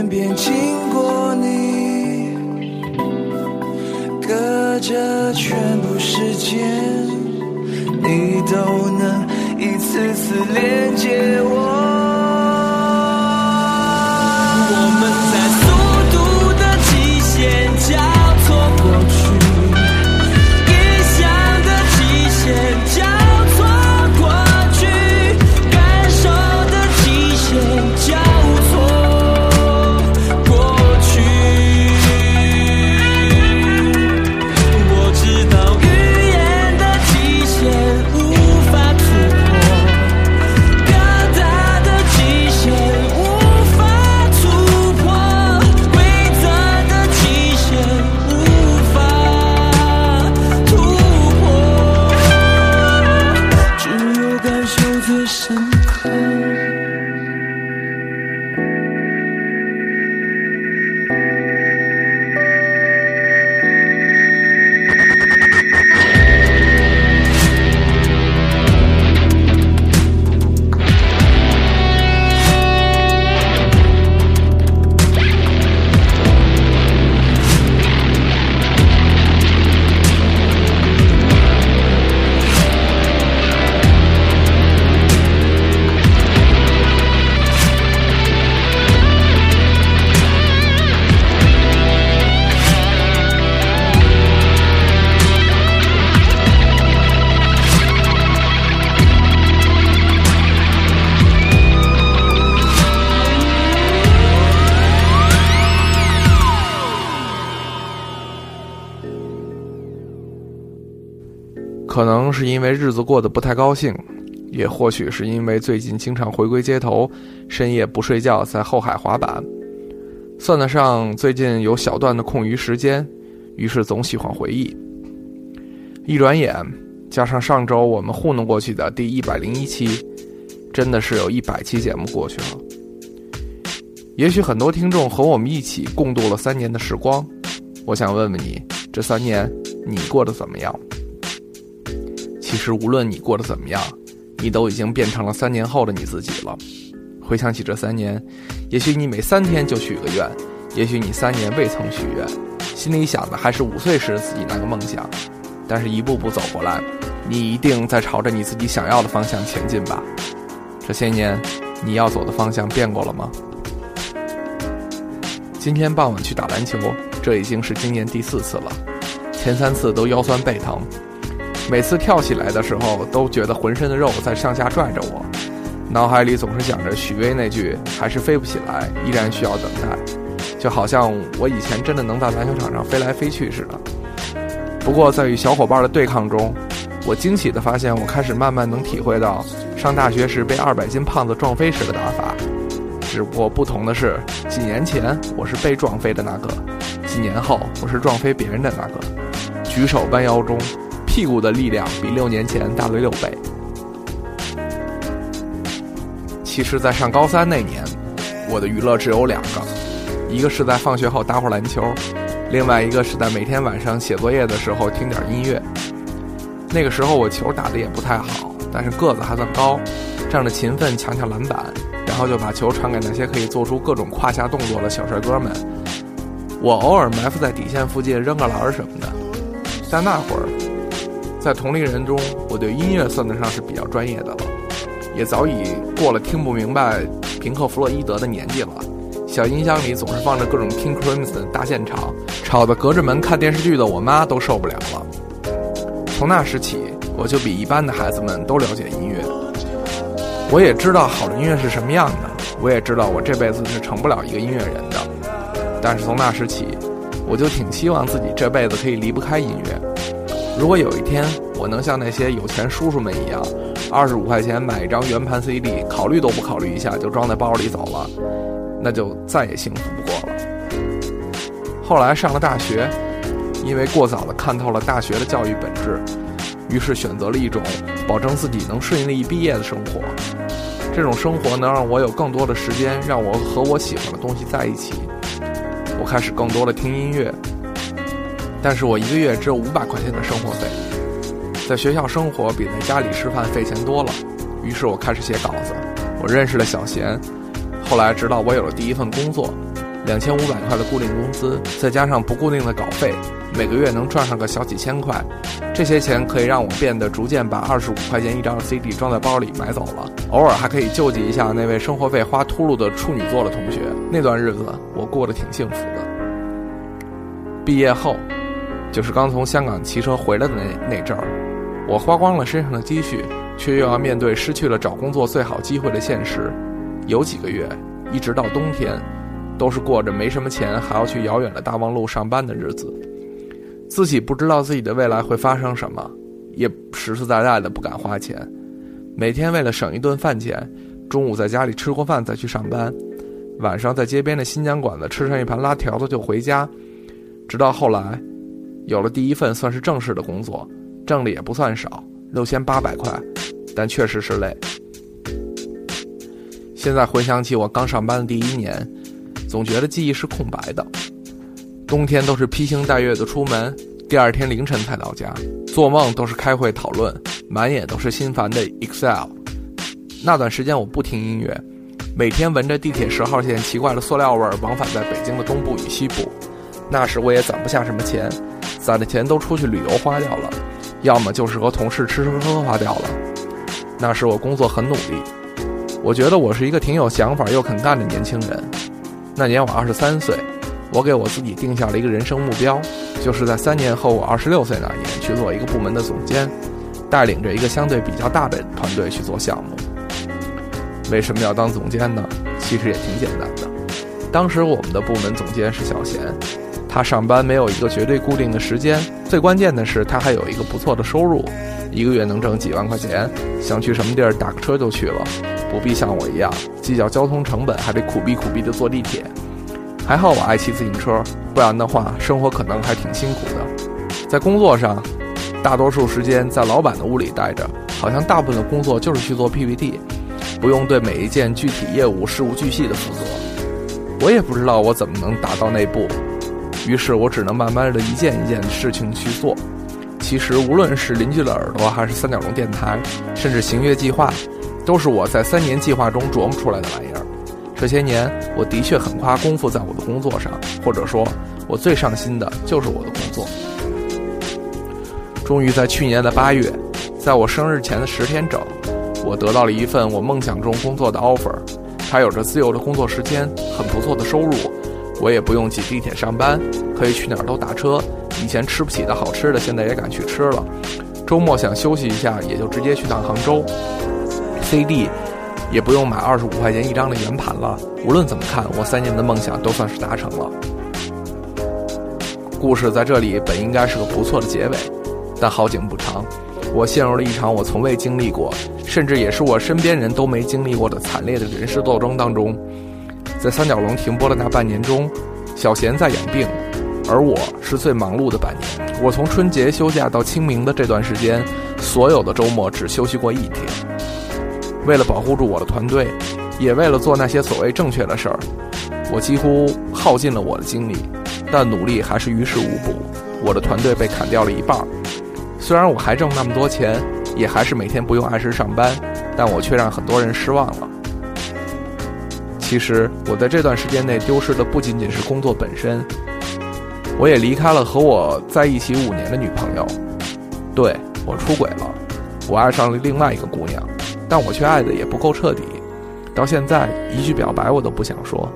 边经过你。隔着全部时间，你都能一次次连接我。子过得不太高兴，也或许是因为最近经常回归街头，深夜不睡觉在后海滑板，算得上最近有小段的空余时间，于是总喜欢回忆。一转眼，加上上周我们糊弄过去的第一百零一期，真的是有一百期节目过去了。也许很多听众和我们一起共度了三年的时光，我想问问你，这三年你过得怎么样？其实无论你过得怎么样，你都已经变成了三年后的你自己了。回想起这三年，也许你每三天就许个愿，也许你三年未曾许愿，心里想的还是五岁时自己那个梦想。但是一步步走过来，你一定在朝着你自己想要的方向前进吧。这些年，你要走的方向变过了吗？今天傍晚去打篮球，这已经是今年第四次了，前三次都腰酸背疼，每次跳起来的时候都觉得浑身的肉在上下拽着我，脑海里总是想着许巍那句“还是飞不起来，依然需要等待”，就好像我以前真的能在篮球场上飞来飞去似的。不过在与小伙伴的对抗中，我惊喜地发现，我开始慢慢能体会到上大学时被二百斤胖子撞飞时的打法。只不过不同的是，几年前我是被撞飞的那个，几年后我是撞飞别人的那个。举手弯腰中，屁股的力量比六年前大了六倍。其实，在上高三那年，我的娱乐只有两个，一个是在放学后打会儿篮球，另外一个是在每天晚上写作业的时候听点音乐。那个时候我球打得也不太好，但是个子还算高，仗着勤奋抢抢篮板。然后就把球传给那些可以做出各种胯下动作的小帅哥们。我偶尔埋伏在底线附近扔个篮儿什么的。在那会儿，在同龄人中，我对音乐算得上是比较专业的了，也早已过了听不明白平克·弗洛伊德的年纪了。小音箱里总是放着各种 King Crimson 大现场，吵得隔着门看电视剧的我妈都受不了了。从那时起，我就比一般的孩子们都了解音乐。我也知道好的音乐是什么样的，我也知道我这辈子是成不了一个音乐人的。但是从那时起，我就挺希望自己这辈子可以离不开音乐。如果有一天我能像那些有钱叔叔们一样，二十五块钱买一张圆盘 CD，考虑都不考虑一下就装在包里走了，那就再也幸福不过了。后来上了大学，因为过早的看透了大学的教育本质，于是选择了一种保证自己能顺利毕业的生活。这种生活能让我有更多的时间，让我和我喜欢的东西在一起。我开始更多的听音乐，但是我一个月只有五百块钱的生活费，在学校生活比在家里吃饭费钱多了。于是我开始写稿子，我认识了小贤，后来直到我有了第一份工作，两千五百块的固定工资，再加上不固定的稿费，每个月能赚上个小几千块。这些钱可以让我变得逐渐把二十五块钱一张的 CD 装在包里买走了，偶尔还可以救济一下那位生活费花秃噜的处女座的同学。那段日子我过得挺幸福的。毕业后，就是刚从香港骑车回来的那那阵儿，我花光了身上的积蓄，却又要面对失去了找工作最好机会的现实。有几个月，一直到冬天，都是过着没什么钱还要去遥远的大望路上班的日子。自己不知道自己的未来会发生什么，也实实在在的不敢花钱。每天为了省一顿饭钱，中午在家里吃过饭再去上班，晚上在街边的新疆馆子吃上一盘拉条子就回家。直到后来，有了第一份算是正式的工作，挣的也不算少，六千八百块，但确实是累。现在回想起我刚上班的第一年，总觉得记忆是空白的。冬天都是披星戴月的出门，第二天凌晨才到家。做梦都是开会讨论，满眼都是心烦的 Excel。那段时间我不听音乐，每天闻着地铁十号线奇怪的塑料味儿，往返在北京的东部与西部。那时我也攒不下什么钱，攒的钱都出去旅游花掉了，要么就是和同事吃吃喝喝花掉了。那时我工作很努力，我觉得我是一个挺有想法又肯干的年轻人。那年我二十三岁。我给我自己定下了一个人生目标，就是在三年后我二十六岁那年去做一个部门的总监，带领着一个相对比较大的团队去做项目。为什么要当总监呢？其实也挺简单的。当时我们的部门总监是小贤，他上班没有一个绝对固定的时间，最关键的是他还有一个不错的收入，一个月能挣几万块钱，想去什么地儿打个车就去了，不必像我一样计较交通成本，还得苦逼苦逼的坐地铁。还好我爱骑自行车，不然的话生活可能还挺辛苦的。在工作上，大多数时间在老板的屋里待着，好像大部分的工作就是去做 PPT，不用对每一件具体业务事无巨细的负责。我也不知道我怎么能达到那步，于是我只能慢慢的一件一件事情去做。其实无论是邻居的耳朵，还是三角龙电台，甚至行月计划，都是我在三年计划中琢磨出来的玩意儿。这些年，我的确很花功夫在我的工作上，或者说，我最上心的就是我的工作。终于在去年的八月，在我生日前的十天整，我得到了一份我梦想中工作的 offer。它有着自由的工作时间，很不错的收入，我也不用挤地铁上班，可以去哪儿都打车。以前吃不起的好吃的，现在也敢去吃了。周末想休息一下，也就直接去趟杭州。CD 也不用买二十五块钱一张的圆盘了。无论怎么看，我三年的梦想都算是达成了。故事在这里本应该是个不错的结尾，但好景不长，我陷入了一场我从未经历过，甚至也是我身边人都没经历过的惨烈的人事斗争当中。在三角龙停播的那半年中，小贤在养病，而我是最忙碌的半年。我从春节休假到清明的这段时间，所有的周末只休息过一天。为了保护住我的团队，也为了做那些所谓正确的事儿，我几乎耗尽了我的精力，但努力还是于事无补。我的团队被砍掉了一半儿，虽然我还挣那么多钱，也还是每天不用按时上班，但我却让很多人失望了。其实我在这段时间内丢失的不仅仅是工作本身，我也离开了和我在一起五年的女朋友。对我出轨了，我爱上了另外一个姑娘。但我却爱的也不够彻底，到现在一句表白我都不想说，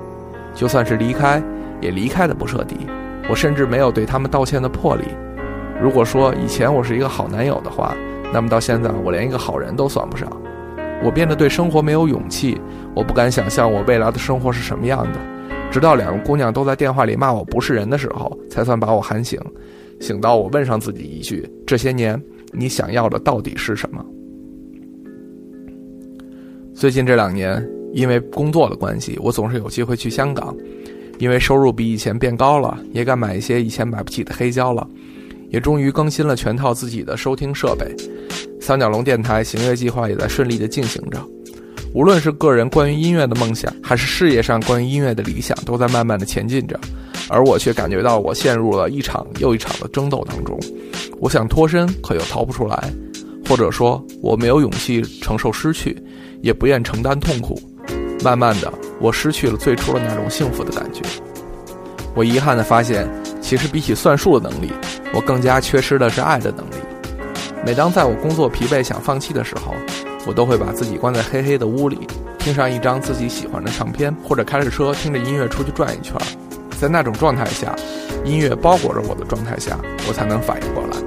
就算是离开，也离开的不彻底。我甚至没有对他们道歉的魄力。如果说以前我是一个好男友的话，那么到现在我连一个好人都算不上。我变得对生活没有勇气，我不敢想象我未来的生活是什么样的。直到两个姑娘都在电话里骂我不是人的时候，才算把我喊醒。醒到我问上自己一句：这些年你想要的到底是什么？最近这两年，因为工作的关系，我总是有机会去香港。因为收入比以前变高了，也敢买一些以前买不起的黑胶了，也终于更新了全套自己的收听设备。三角龙电台行乐计划也在顺利的进行着。无论是个人关于音乐的梦想，还是事业上关于音乐的理想，都在慢慢的前进着。而我却感觉到我陷入了一场又一场的争斗当中。我想脱身，可又逃不出来，或者说我没有勇气承受失去。也不愿承担痛苦，慢慢的，我失去了最初的那种幸福的感觉。我遗憾的发现，其实比起算术的能力，我更加缺失的是爱的能力。每当在我工作疲惫想放弃的时候，我都会把自己关在黑黑的屋里，听上一张自己喜欢的唱片，或者开着车听着音乐出去转一圈。在那种状态下，音乐包裹着我的状态下，我才能反应过来，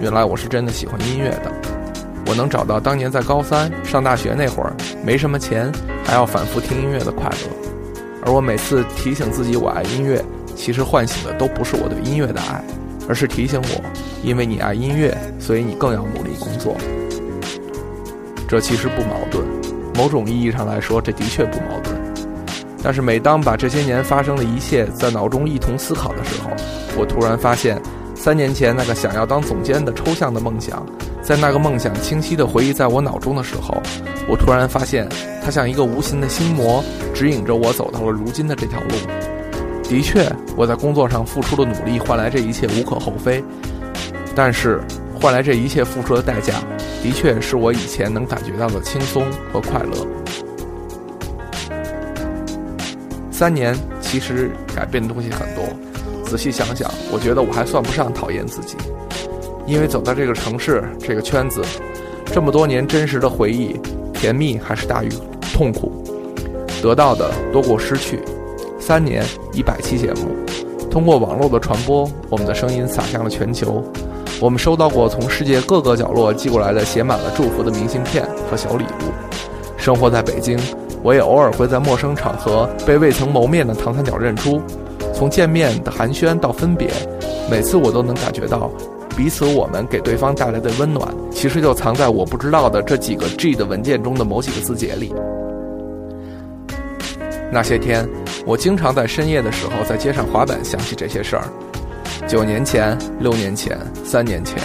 原来我是真的喜欢音乐的。我能找到当年在高三上大学那会儿，没什么钱，还要反复听音乐的快乐。而我每次提醒自己我爱音乐，其实唤醒的都不是我对音乐的爱，而是提醒我，因为你爱音乐，所以你更要努力工作。这其实不矛盾，某种意义上来说，这的确不矛盾。但是每当把这些年发生的一切在脑中一同思考的时候，我突然发现，三年前那个想要当总监的抽象的梦想。在那个梦想清晰地回忆在我脑中的时候，我突然发现，它像一个无形的心魔，指引着我走到了如今的这条路。的确，我在工作上付出的努力换来这一切无可厚非，但是换来这一切付出的代价，的确是我以前能感觉到的轻松和快乐。三年其实改变的东西很多，仔细想想，我觉得我还算不上讨厌自己。因为走到这个城市、这个圈子，这么多年真实的回忆，甜蜜还是大于痛苦，得到的多过失去。三年一百期节目，通过网络的传播，我们的声音洒向了全球。我们收到过从世界各个角落寄过来的写满了祝福的明信片和小礼物。生活在北京，我也偶尔会在陌生场合被未曾谋面的唐三角认出。从见面的寒暄到分别，每次我都能感觉到，彼此我们给对方带来的温暖，其实就藏在我不知道的这几个 G 的文件中的某几个字节里。那些天，我经常在深夜的时候在街上滑板，想起这些事儿。九年前、六年前、三年前，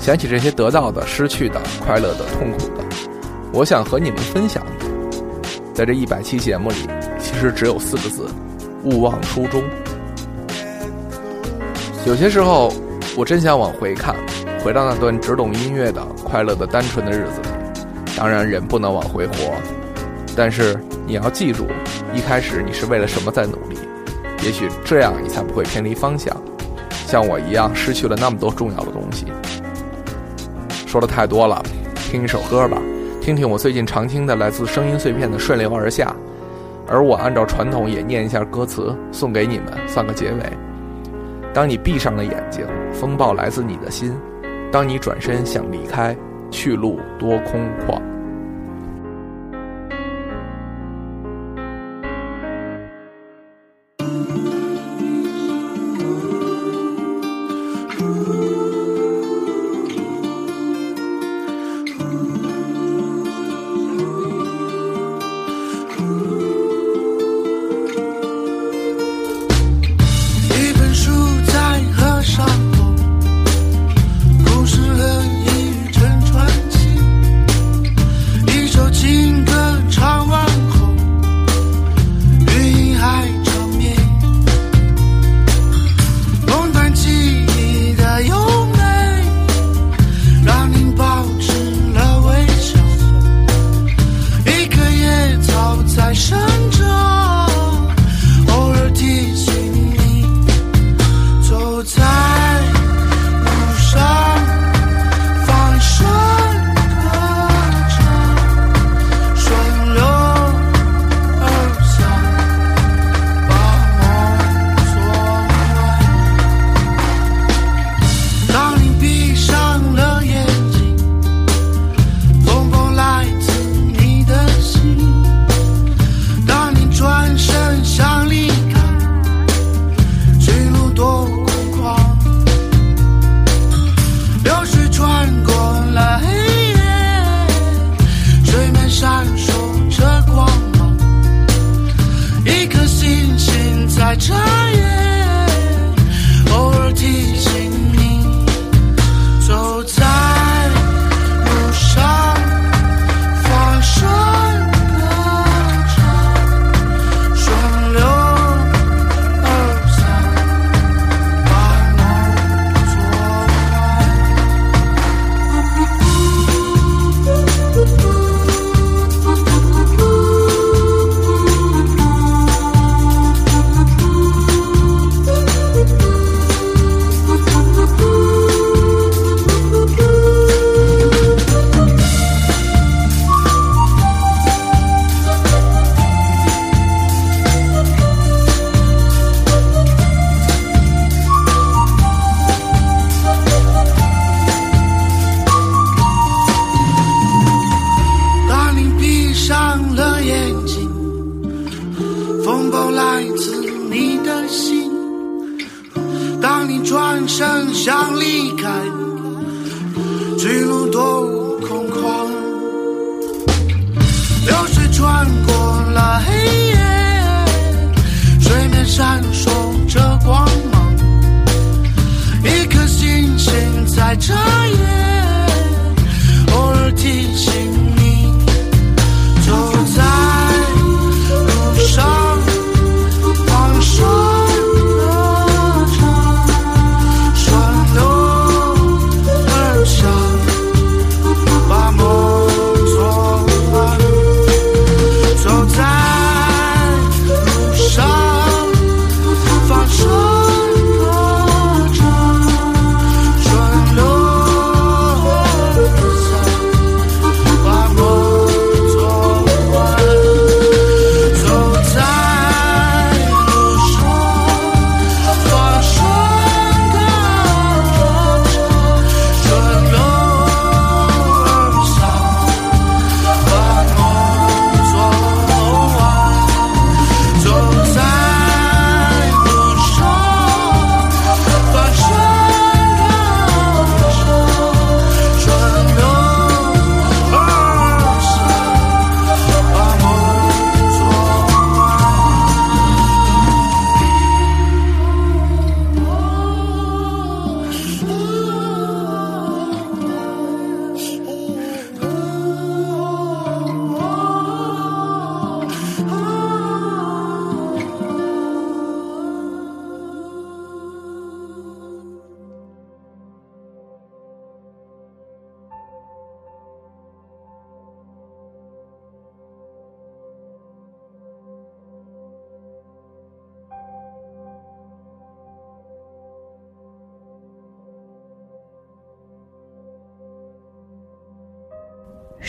想起这些得到的、失去的、快乐的、痛苦的，我想和你们分享的。在这一百期节目里，其实只有四个字：勿忘初衷。有些时候，我真想往回看，回到那段只懂音乐的、快乐的、单纯的日子里。当然，人不能往回活，但是你要记住，一开始你是为了什么在努力？也许这样你才不会偏离方向，像我一样失去了那么多重要的东西。说的太多了，听一首歌吧，听听我最近常听的来自声音碎片的《顺流而下》，而我按照传统也念一下歌词，送给你们，算个结尾。当你闭上了眼睛，风暴来自你的心；当你转身想离开，去路多空旷。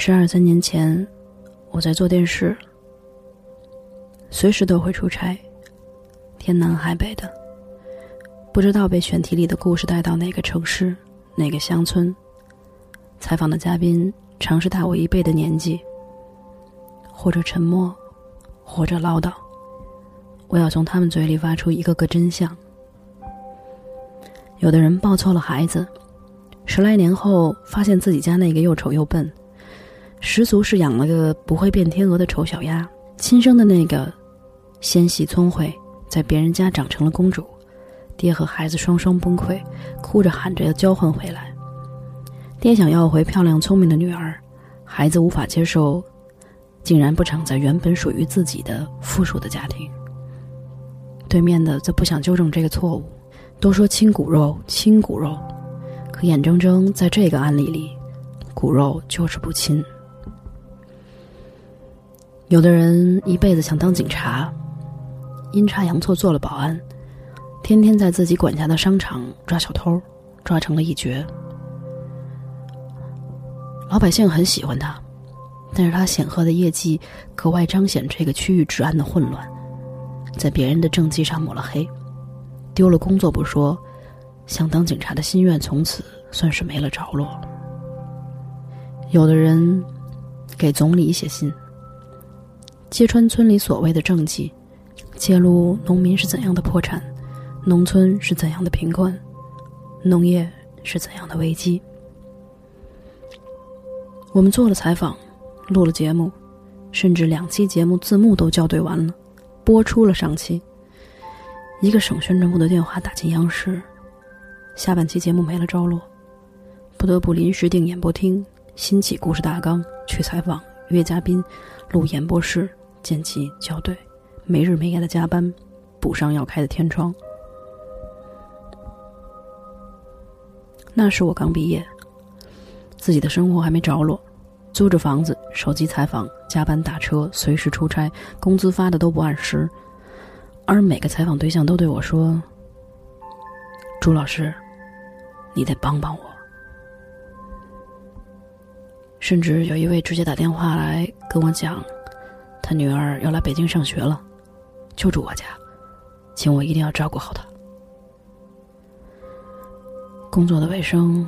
十二三年前，我在做电视，随时都会出差，天南海北的，不知道被选题里的故事带到哪个城市、哪个乡村。采访的嘉宾常是大我一倍的年纪，或者沉默，或者唠叨。我要从他们嘴里挖出一个个真相。有的人抱错了孩子，十来年后发现自己家那个又丑又笨。十足是养了个不会变天鹅的丑小鸭，亲生的那个纤细聪慧，在别人家长成了公主，爹和孩子双双崩溃，哭着喊着要交换回来。爹想要回漂亮聪明的女儿，孩子无法接受，竟然不长在原本属于自己的附属的家庭。对面的则不想纠正这个错误，都说亲骨肉，亲骨肉，可眼睁睁在这个案例里，骨肉就是不亲。有的人一辈子想当警察，阴差阳错做了保安，天天在自己管辖的商场抓小偷，抓成了一绝。老百姓很喜欢他，但是他显赫的业绩格外彰显这个区域治安的混乱，在别人的政绩上抹了黑，丢了工作不说，想当警察的心愿从此算是没了着落。有的人给总理写信。揭穿村里所谓的政绩，揭露农民是怎样的破产，农村是怎样的贫困，农业是怎样的危机。我们做了采访，录了节目，甚至两期节目字幕都校对完了，播出了上期。一个省宣传部的电话打进央视，下半期节目没了着落，不得不临时定演播厅，新起故事大纲，去采访，约嘉宾，录演播室。剪辑校对，没日没夜的加班，补上要开的天窗。那时我刚毕业，自己的生活还没着落，租着房子，手机采访，加班打车，随时出差，工资发的都不按时。而每个采访对象都对我说：“朱老师，你得帮帮我。”甚至有一位直接打电话来跟我讲。他女儿要来北京上学了，就住我家，请我一定要照顾好她。工作的尾声，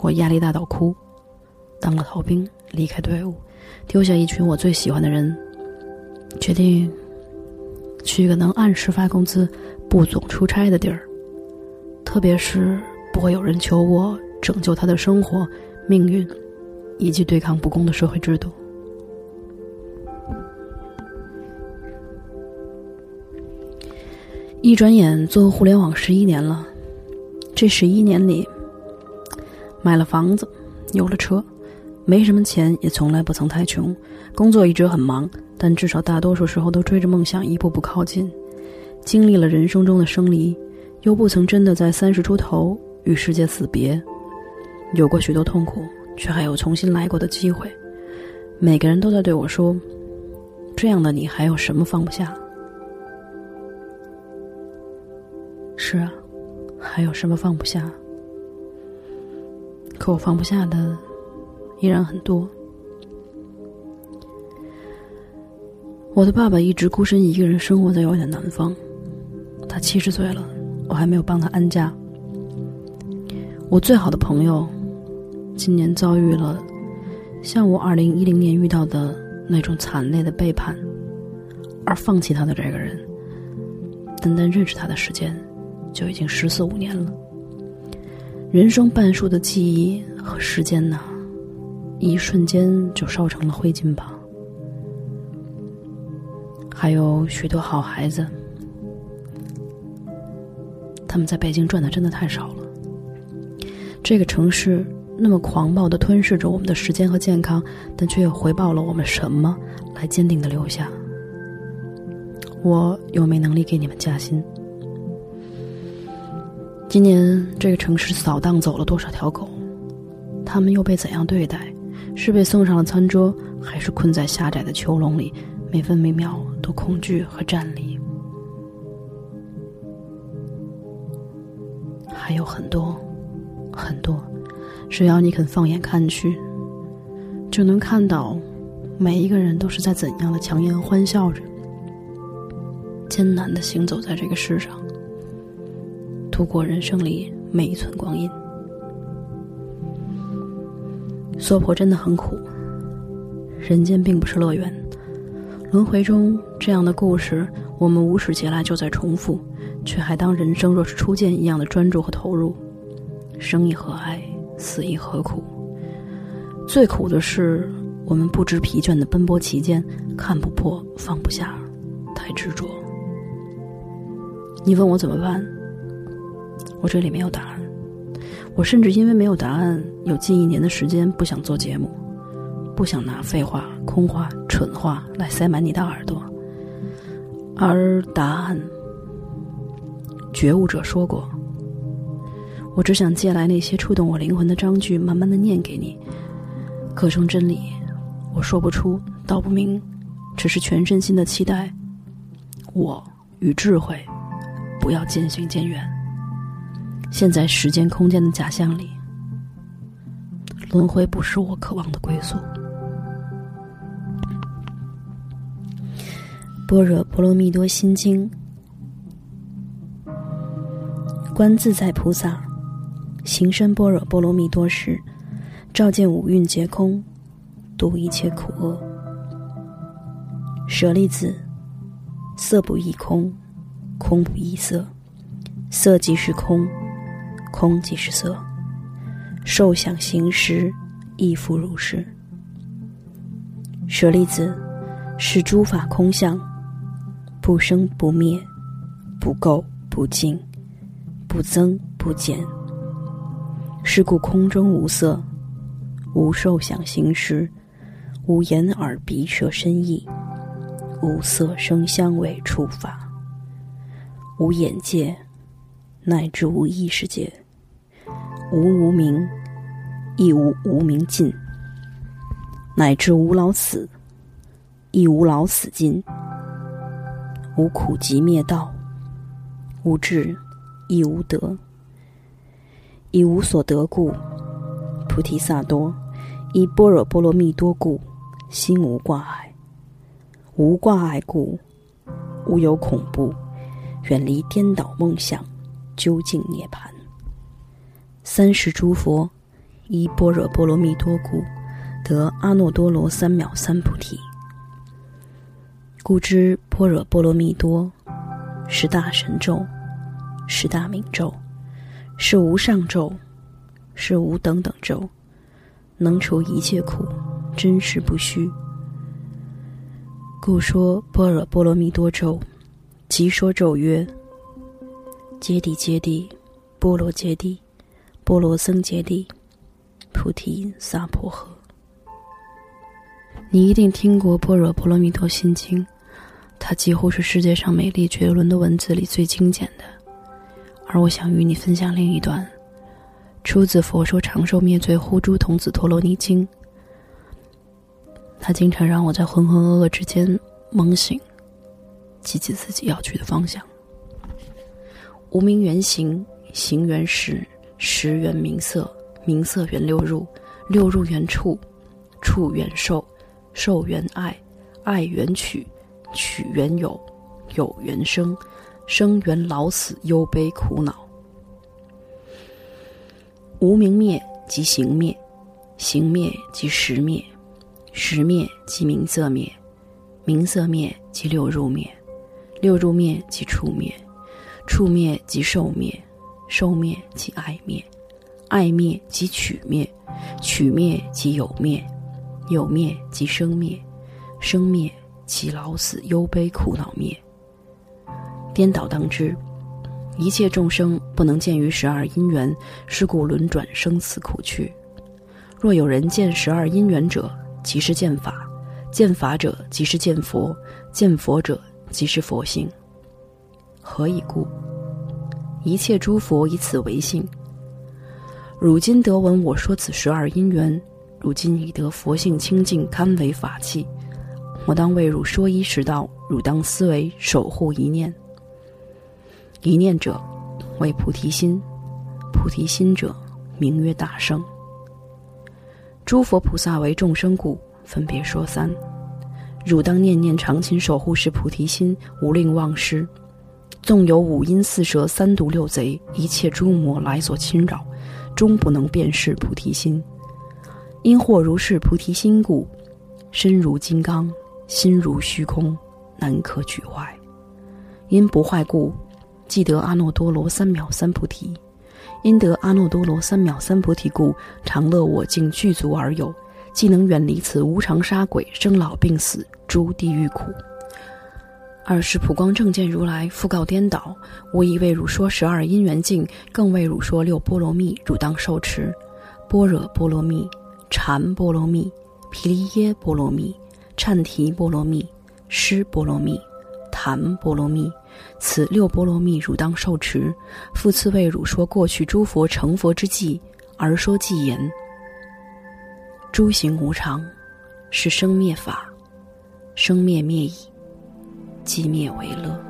我压力大到哭，当了逃兵，离开队伍，丢下一群我最喜欢的人，决定去一个能按时发工资、不总出差的地儿，特别是不会有人求我拯救他的生活、命运，以及对抗不公的社会制度。一转眼做互联网十一年了，这十一年里，买了房子，有了车，没什么钱，也从来不曾太穷。工作一直很忙，但至少大多数时候都追着梦想一步步靠近。经历了人生中的生离，又不曾真的在三十出头与世界死别。有过许多痛苦，却还有重新来过的机会。每个人都在对我说：“这样的你还有什么放不下？”是啊，还有什么放不下？可我放不下的依然很多。我的爸爸一直孤身一个人生活在遥远的南方，他七十岁了，我还没有帮他安家。我最好的朋友今年遭遇了像我二零一零年遇到的那种惨烈的背叛，而放弃他的这个人，单单认识他的时间。就已经十四五年了，人生半数的记忆和时间呢，一瞬间就烧成了灰烬吧。还有许多好孩子，他们在北京赚的真的太少了。这个城市那么狂暴的吞噬着我们的时间和健康，但却又回报了我们什么来坚定的留下？我又没能力给你们加薪。今年这个城市扫荡走了多少条狗？他们又被怎样对待？是被送上了餐桌，还是困在狭窄的囚笼里，每分每秒都恐惧和站立？还有很多，很多，只要你肯放眼看去，就能看到，每一个人都是在怎样的强颜欢笑着，艰难的行走在这个世上，度过人生里每一寸光阴。娑婆真的很苦，人间并不是乐园，轮回中这样的故事，我们无始劫来就在重复，却还当人生若是初见一样的专注和投入。生亦何哀，死亦何苦？最苦的是，我们不知疲倦的奔波其间，看不破，放不下，太执着。你问我怎么办？我这里没有答案。我甚至因为没有答案，有近一年的时间不想做节目，不想拿废话、空话、蠢话来塞满你的耳朵。而答案，觉悟者说过。我只想借来那些触动我灵魂的章句，慢慢的念给你。各种真理，我说不出，道不明，只是全身心的期待。我与智慧，不要渐行渐远。现在时间空间的假象里，轮回不是我渴望的归宿。般若波罗蜜多心经，观自在菩萨。行深般若波罗蜜多时，照见五蕴皆空，度一切苦厄。舍利子，色不异空，空不异色，色即是空，空即是色。受想行识，亦复如是。舍利子，是诸法空相，不生不灭，不垢不净，不增不减。是故空中无色，无受想行识，无眼耳鼻舌身意，无色声香味触法，无眼界，乃至无意识界，无无明，亦无无明尽，乃至无老死，亦无老死尽，无苦集灭道，无智，亦无得。以无所得故，菩提萨埵；以般若波罗蜜多故，心无挂碍。无挂碍故，无有恐怖，远离颠倒梦想，究竟涅槃。三世诸佛依般若波罗蜜多故，得阿耨多罗三藐三菩提。故知般若波罗蜜多是大神咒，是大明咒。是无上咒，是无等等咒，能除一切苦，真实不虚。故说般若波罗蜜多咒，即说咒曰：揭谛揭谛，波罗揭谛，波罗僧揭谛，菩提萨婆诃。你一定听过《般若波罗蜜多心经》，它几乎是世界上美丽绝伦的文字里最精简的。而我想与你分享另一段，出自《佛说长寿灭罪护诸童子陀罗尼经》。他经常让我在浑浑噩噩之间猛醒，记起自己要去的方向。无名原形，形原识，识原名色，名色原六入，六入原处，处原受，受原爱，爱原取，取原有，有原生。生缘老死忧悲苦恼，无明灭即行灭，行灭即识灭，识灭即名色灭，名色灭即六入灭，六入灭即处灭，处灭即受灭，受灭即爱灭，爱灭即取灭，取灭即有灭，有灭即生灭，生灭即老死忧悲苦恼灭。颠倒当知，一切众生不能见于十二因缘，是故轮转生死苦趣。若有人见十二因缘者，即是见法；见法者，即是见佛；见佛者，即是佛性。何以故？一切诸佛以此为性。汝今得闻我说此十二因缘，汝今已得佛性清净，堪为法器。我当为汝说一实道，汝当思维守护一念。一念者，为菩提心；菩提心者，名曰大圣。诸佛菩萨为众生故，分别说三。汝当念念常勤守护是菩提心，无令忘失。纵有五阴四蛇三毒六贼，一切诸魔来所侵扰，终不能辨识菩提心。因或如是菩提心故，身如金刚，心如虚空，难可取坏。因不坏故，即得阿耨多罗三藐三菩提。因得阿耨多罗三藐三菩提故，常乐我净具足而有，既能远离此无常杀鬼、生老病死诸地狱苦。二是普光正见如来复告颠倒，无以为汝说十二因缘境，更为汝说六波罗蜜，汝当受持。般若波罗蜜、禅波罗蜜、毗梨耶波罗蜜、忏提波罗蜜、施波罗蜜、檀波罗蜜。此六波罗蜜，汝当受持。复次为汝说过去诸佛成佛之际，而说偈言：诸行无常，是生灭法，生灭灭已，寂灭为乐。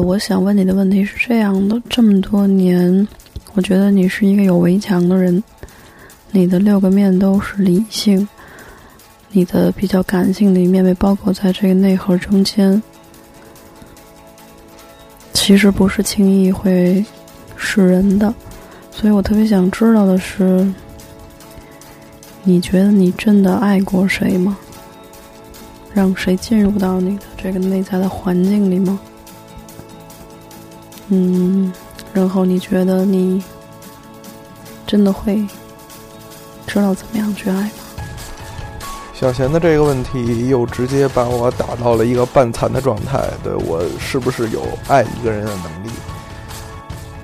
我想问你的问题是这样的：这么多年，我觉得你是一个有围墙的人，你的六个面都是理性，你的比较感性的一面被包裹在这个内核中间，其实不是轻易会示人的。所以我特别想知道的是，你觉得你真的爱过谁吗？让谁进入到你的这个内在的环境里吗？嗯，然后你觉得你真的会知道怎么样去爱吗？小贤的这个问题又直接把我打到了一个半残的状态，对我是不是有爱一个人的能力？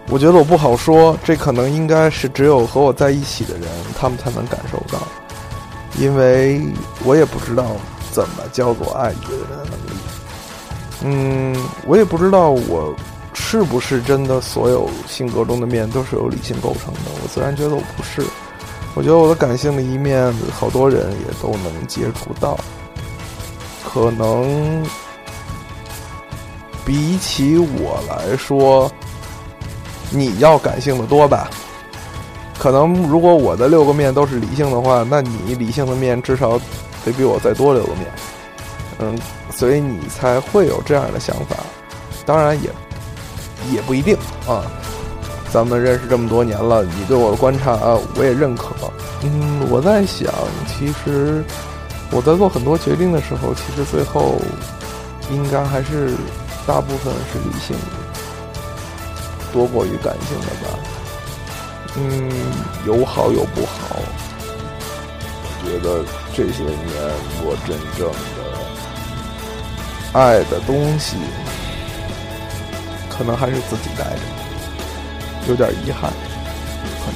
我觉得我不好说，这可能应该是只有和我在一起的人，他们才能感受到，因为我也不知道怎么叫做爱一个人的能力。嗯，我也不知道我是不是真的所有性格中的面都是由理性构成的。我自然觉得我不是，我觉得我的感性的一面，好多人也都能接触到，可能比起我来说。你要感性的多吧？可能如果我的六个面都是理性的话，那你理性的面至少得比我再多六个面。嗯，所以你才会有这样的想法。当然也也不一定啊。咱们认识这么多年了，你对我的观察我也认可。嗯，我在想，其实我在做很多决定的时候，其实最后应该还是大部分是理性的。多过于感性的吧，嗯，有好有不好。我觉得这些年我真正的爱的东西，可能还是自己带着，有点遗憾。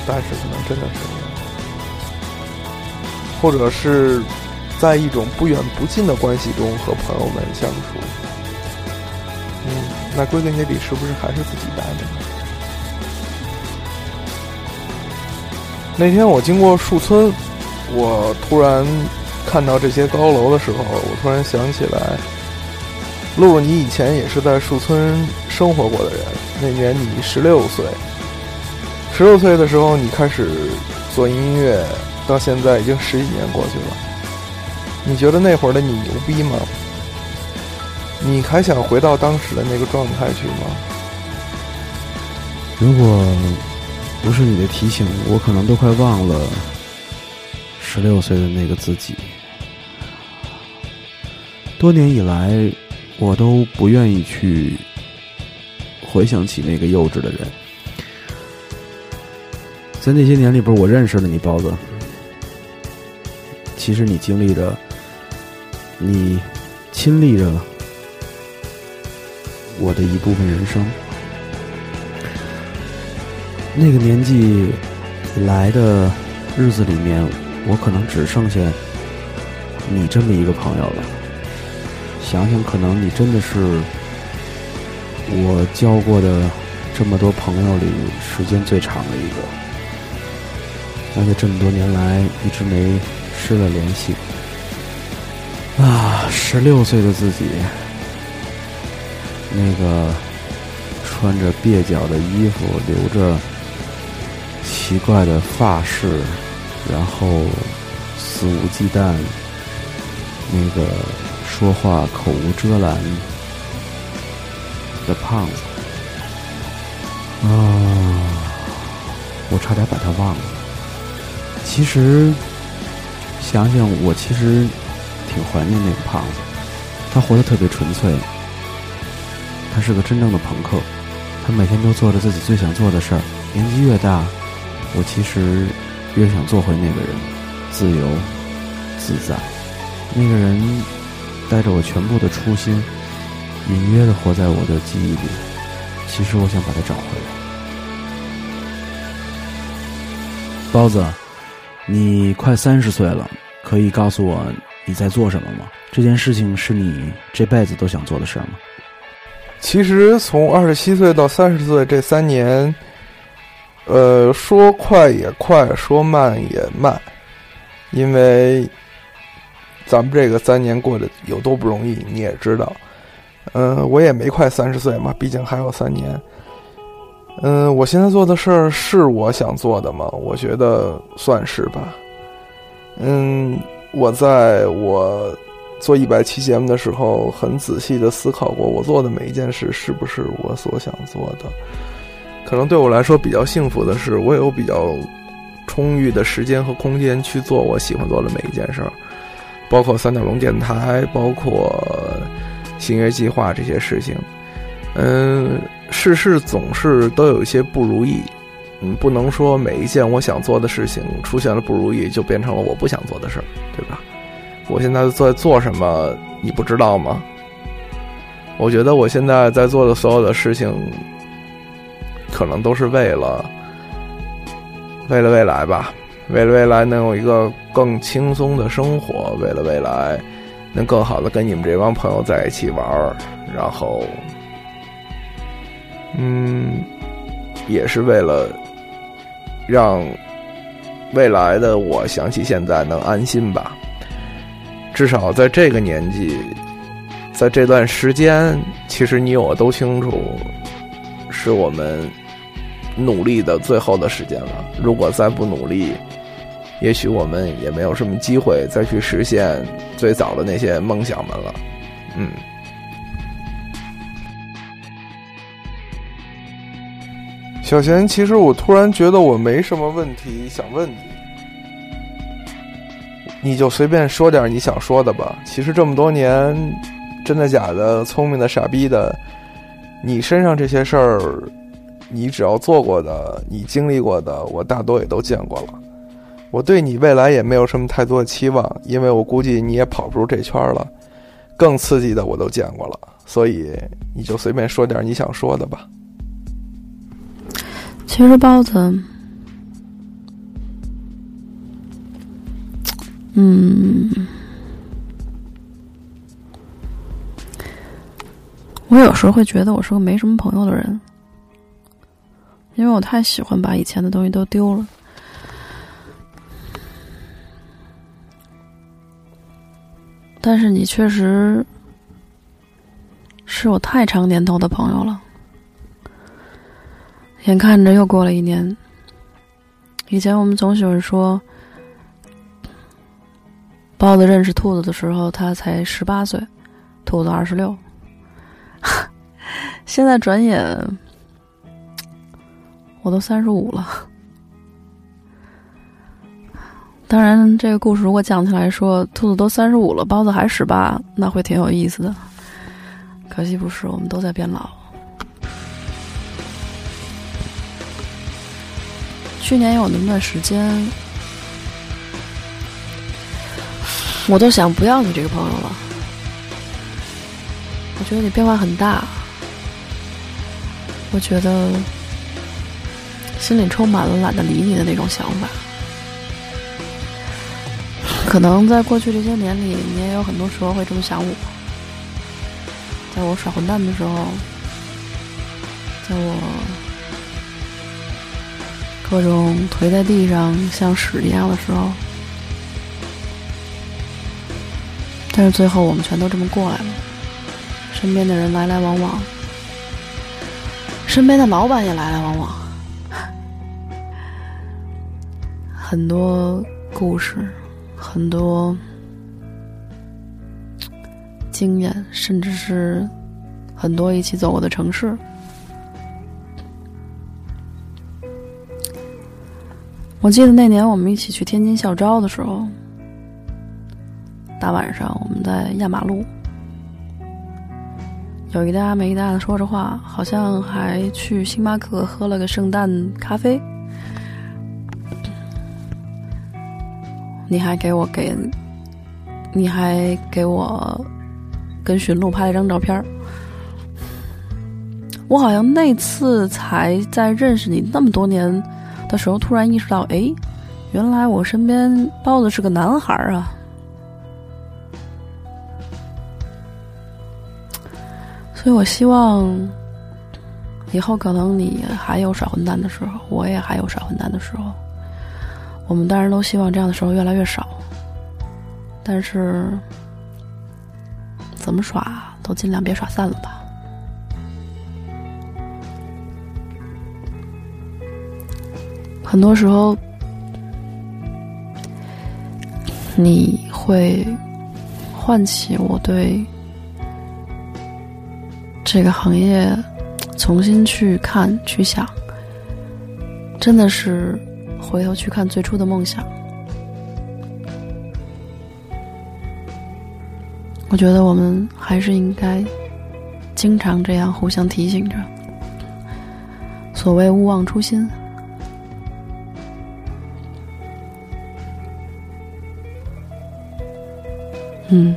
但是可能真的是，或者是在一种不远不近的关系中和朋友们相处，嗯，那归根结底是不是还是自己带着呢？那天我经过树村，我突然看到这些高楼的时候，我突然想起来，露露，你以前也是在树村生活过的人。那年你十六岁，十六岁的时候你开始做音乐，到现在已经十几年过去了。你觉得那会儿的你牛逼吗？你还想回到当时的那个状态去吗？如果。不是你的提醒，我可能都快忘了十六岁的那个自己。多年以来，我都不愿意去回想起那个幼稚的人。在那些年里边，我认识了你，包子。其实你经历着，你亲历着我的一部分人生。那个年纪来的日子里面，我可能只剩下你这么一个朋友了。想想，可能你真的是我交过的这么多朋友里时间最长的一个，而且这么多年来一直没失了联系。啊，十六岁的自己，那个穿着蹩脚的衣服，留着。奇怪的发饰，然后肆无忌惮，那个说话口无遮拦的胖子啊，我差点把他忘了。其实想想，我其实挺怀念那个胖子，他活得特别纯粹，他是个真正的朋克，他每天都做着自己最想做的事儿，年纪越大。我其实越想做回那个人，自由自在。那个人带着我全部的初心，隐约的活在我的记忆里。其实我想把它找回来。包子，你快三十岁了，可以告诉我你在做什么吗？这件事情是你这辈子都想做的事儿吗？其实从二十七岁到三十岁这三年。呃，说快也快，说慢也慢，因为咱们这个三年过得有多不容易，你也知道。嗯，我也没快三十岁嘛，毕竟还有三年。嗯，我现在做的事儿是我想做的吗？我觉得算是吧。嗯，我在我做一百期节目的时候，很仔细的思考过，我做的每一件事是不是我所想做的。可能对我来说比较幸福的是，我有比较充裕的时间和空间去做我喜欢做的每一件事儿，包括三角龙电台，包括星月计划这些事情。嗯，世事总是都有一些不如意，嗯，不能说每一件我想做的事情出现了不如意就变成了我不想做的事儿，对吧？我现在在做什么，你不知道吗？我觉得我现在在做的所有的事情，可能都是为了，为了未来吧，为了未来能有一个更轻松的生活，为了未来能更好的跟你们这帮朋友在一起玩儿，然后。嗯，也是为了让未来的我想起现在能安心吧。至少在这个年纪，在这段时间，其实你我都清楚，是我们努力的最后的时间了。如果再不努力，也许我们也没有什么机会再去实现最早的那些梦想们了。嗯。小贤，其实我突然觉得我没什么问题想问你，你就随便说点你想说的吧。其实这么多年，真的假的，聪明的傻逼的，你身上这些事儿，你只要做过的，你经历过的，我大多也都见过了。我对你未来也没有什么太多的期望，因为我估计你也跑不出这圈了。更刺激的我都见过了，所以你就随便说点你想说的吧。其实包子，嗯，我有时候会觉得我是个没什么朋友的人，因为我太喜欢把以前的东西都丢了。但是你确实是我太长年头的朋友了。眼看着又过了一年。以前我们总喜欢说，包子认识兔子的时候，他才十八岁，兔子二十六。现在转眼，我都三十五了。当然，这个故事如果讲起来说，兔子都三十五了，包子还十八，那会挺有意思的。可惜不是，我们都在变老。去年有那么段时间，我都想不要你这个朋友了。我觉得你变化很大，我觉得心里充满了懒得理你的那种想法。可能在过去这些年里，你也有很多时候会这么想我。在我耍混蛋的时候，在我……各种颓在地上像屎一样的时候，但是最后我们全都这么过来了。身边的人来来往往，身边的老板也来来往往，很多故事，很多经验，甚至是很多一起走过的城市。我记得那年我们一起去天津校招的时候，大晚上我们在压马路，有一搭没一搭的说着话，好像还去星巴克喝了个圣诞咖啡。你还给我给，你还给我跟驯鹿拍了张照片我好像那次才在认识你那么多年。的时候，突然意识到，哎，原来我身边包子是个男孩啊！所以我希望以后可能你还有耍混蛋的时候，我也还有耍混蛋的时候。我们当然都希望这样的时候越来越少，但是怎么耍都尽量别耍散了吧。很多时候，你会唤起我对这个行业重新去看、去想，真的是回头去看最初的梦想。我觉得我们还是应该经常这样互相提醒着。所谓勿忘初心。嗯，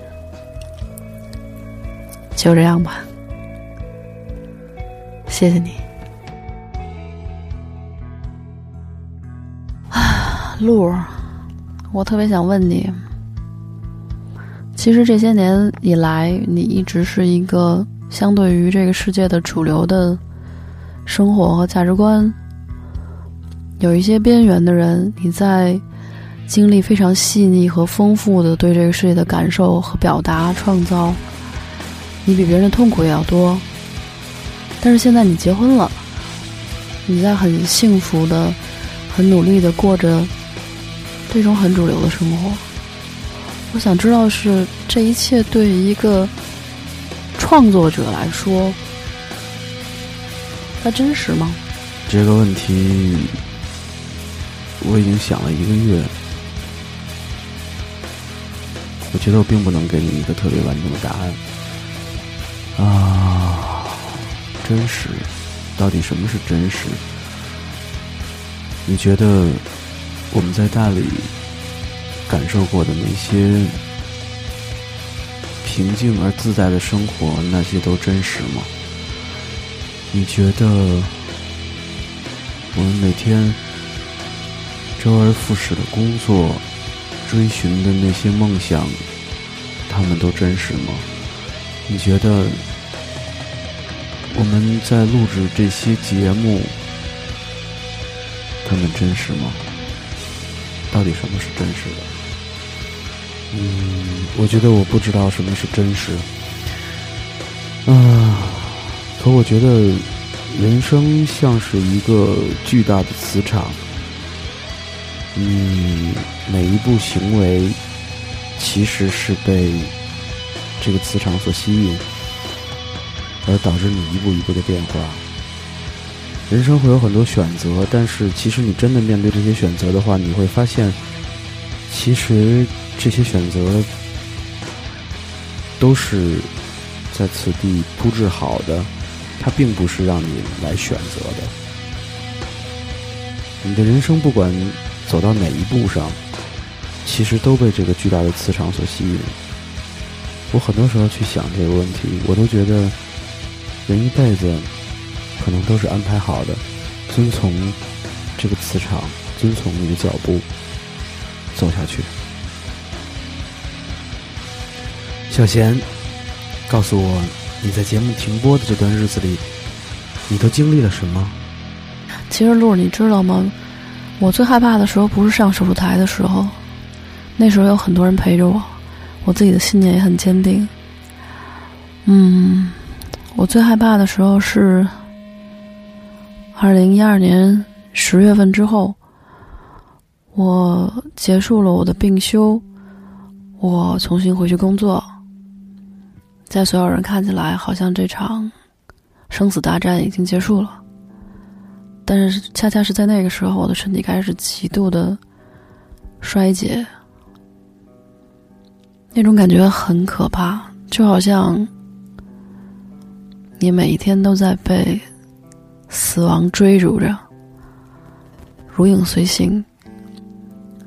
就这样吧。谢谢你。鹿儿，我特别想问你，其实这些年以来，你一直是一个相对于这个世界的主流的生活和价值观，有一些边缘的人，你在。经历非常细腻和丰富的对这个世界的感受和表达创造，你比别人的痛苦也要多。但是现在你结婚了，你在很幸福的、很努力的过着这种很主流的生活。我想知道是这一切对于一个创作者来说，它真实吗？这个问题我已经想了一个月。我觉得我并不能给你一个特别完整的答案啊！真实，到底什么是真实？你觉得我们在大理感受过的那些平静而自在的生活，那些都真实吗？你觉得我们每天周而复始的工作？追寻的那些梦想，他们都真实吗？你觉得我们在录制这些节目，他们真实吗？到底什么是真实的？嗯，我觉得我不知道什么是真实。啊，可我觉得人生像是一个巨大的磁场。嗯，每一步行为其实是被这个磁场所吸引，而导致你一步一步的变化。人生会有很多选择，但是其实你真的面对这些选择的话，你会发现，其实这些选择都是在此地铺置好的，它并不是让你来选择的。你的人生不管。走到哪一步上，其实都被这个巨大的磁场所吸引。我很多时候去想这个问题，我都觉得人一辈子可能都是安排好的，遵从这个磁场，遵从你的脚步走下去。小贤，告诉我你在节目停播的这段日子里，你都经历了什么？其实，鹿，你知道吗？我最害怕的时候不是上手术台的时候，那时候有很多人陪着我，我自己的信念也很坚定。嗯，我最害怕的时候是二零一二年十月份之后，我结束了我的病休，我重新回去工作，在所有人看起来，好像这场生死大战已经结束了。但是恰恰是在那个时候，我的身体开始极度的衰竭，那种感觉很可怕，就好像你每一天都在被死亡追逐着，如影随形，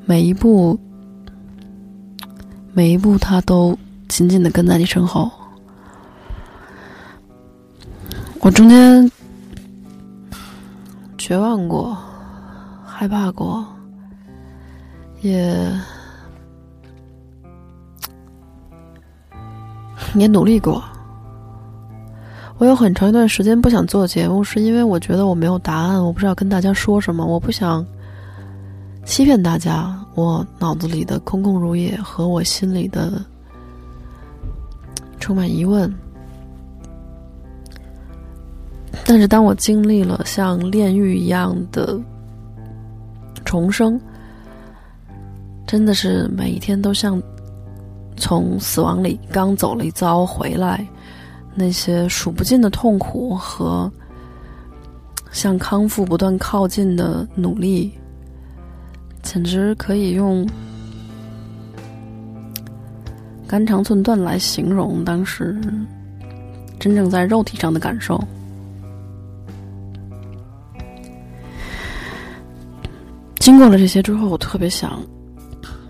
每一步每一步，他都紧紧的跟在你身后。我中间。绝望过，害怕过，也也努力过。我有很长一段时间不想做节目，是因为我觉得我没有答案，我不知道跟大家说什么，我不想欺骗大家。我脑子里的空空如也和我心里的充满疑问。但是，当我经历了像炼狱一样的重生，真的是每一天都像从死亡里刚走了一遭回来，那些数不尽的痛苦和向康复不断靠近的努力，简直可以用肝肠寸断来形容当时真正在肉体上的感受。经过了这些之后，我特别想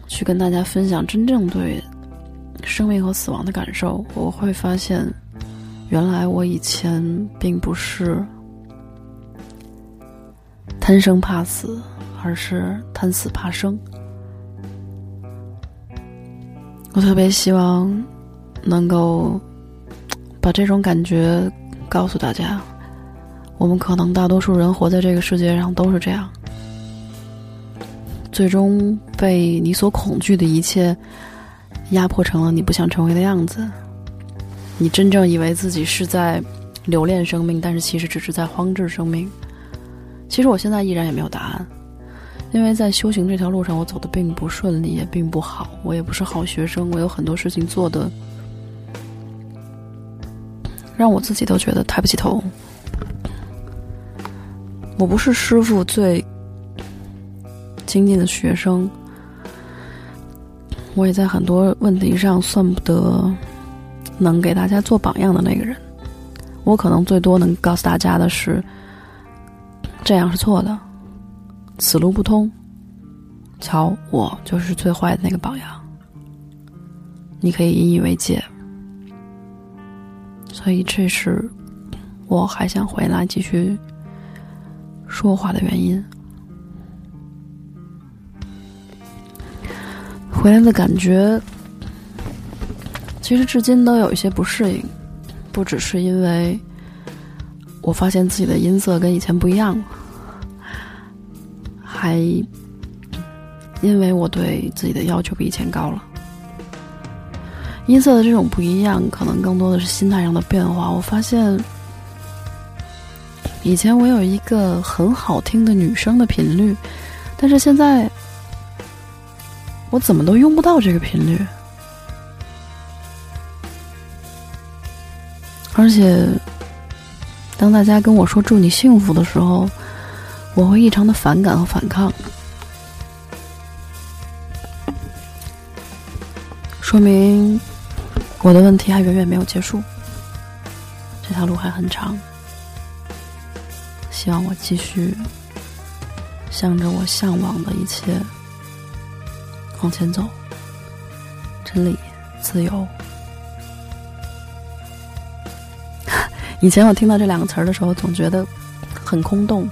去跟大家分享真正对生命和死亡的感受。我会发现，原来我以前并不是贪生怕死，而是贪死怕生。我特别希望能够把这种感觉告诉大家。我们可能大多数人活在这个世界上都是这样。最终被你所恐惧的一切压迫成了你不想成为的样子。你真正以为自己是在留恋生命，但是其实只是在荒置生命。其实我现在依然也没有答案，因为在修行这条路上，我走的并不顺利，也并不好。我也不是好学生，我有很多事情做的让我自己都觉得抬不起头。我不是师傅最。亲近的学生，我也在很多问题上算不得能给大家做榜样的那个人。我可能最多能告诉大家的是，这样是错的，此路不通。瞧，我就是最坏的那个榜样，你可以引以为戒。所以，这是我还想回来继续说话的原因。回来的感觉，其实至今都有一些不适应，不只是因为我发现自己的音色跟以前不一样了，还因为我对自己的要求比以前高了。音色的这种不一样，可能更多的是心态上的变化。我发现，以前我有一个很好听的女声的频率，但是现在。我怎么都用不到这个频率，而且当大家跟我说“祝你幸福”的时候，我会异常的反感和反抗，说明我的问题还远远没有结束，这条路还很长。希望我继续向着我向往的一切。往前走，真理、自由。以前我听到这两个词儿的时候，总觉得很空洞，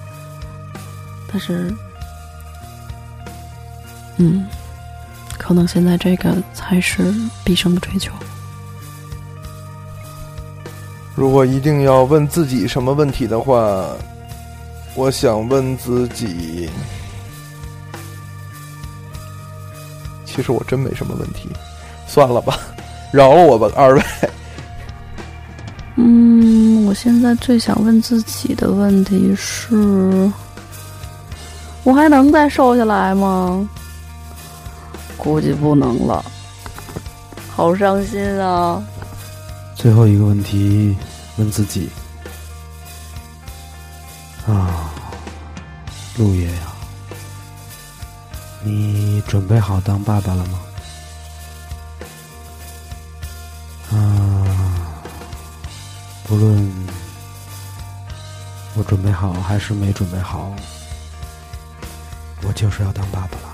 但是，嗯，可能现在这个才是毕生的追求。如果一定要问自己什么问题的话，我想问自己。其实我真没什么问题，算了吧，饶了我吧，二位。我现在最想问自己的问题是：我还能再瘦下来吗？估计不能了，好伤心啊！最后一个问题，问自己：啊，陆爷呀。你准备好当爸爸了吗？无论我准备好还是没准备好，我就是要当爸爸了。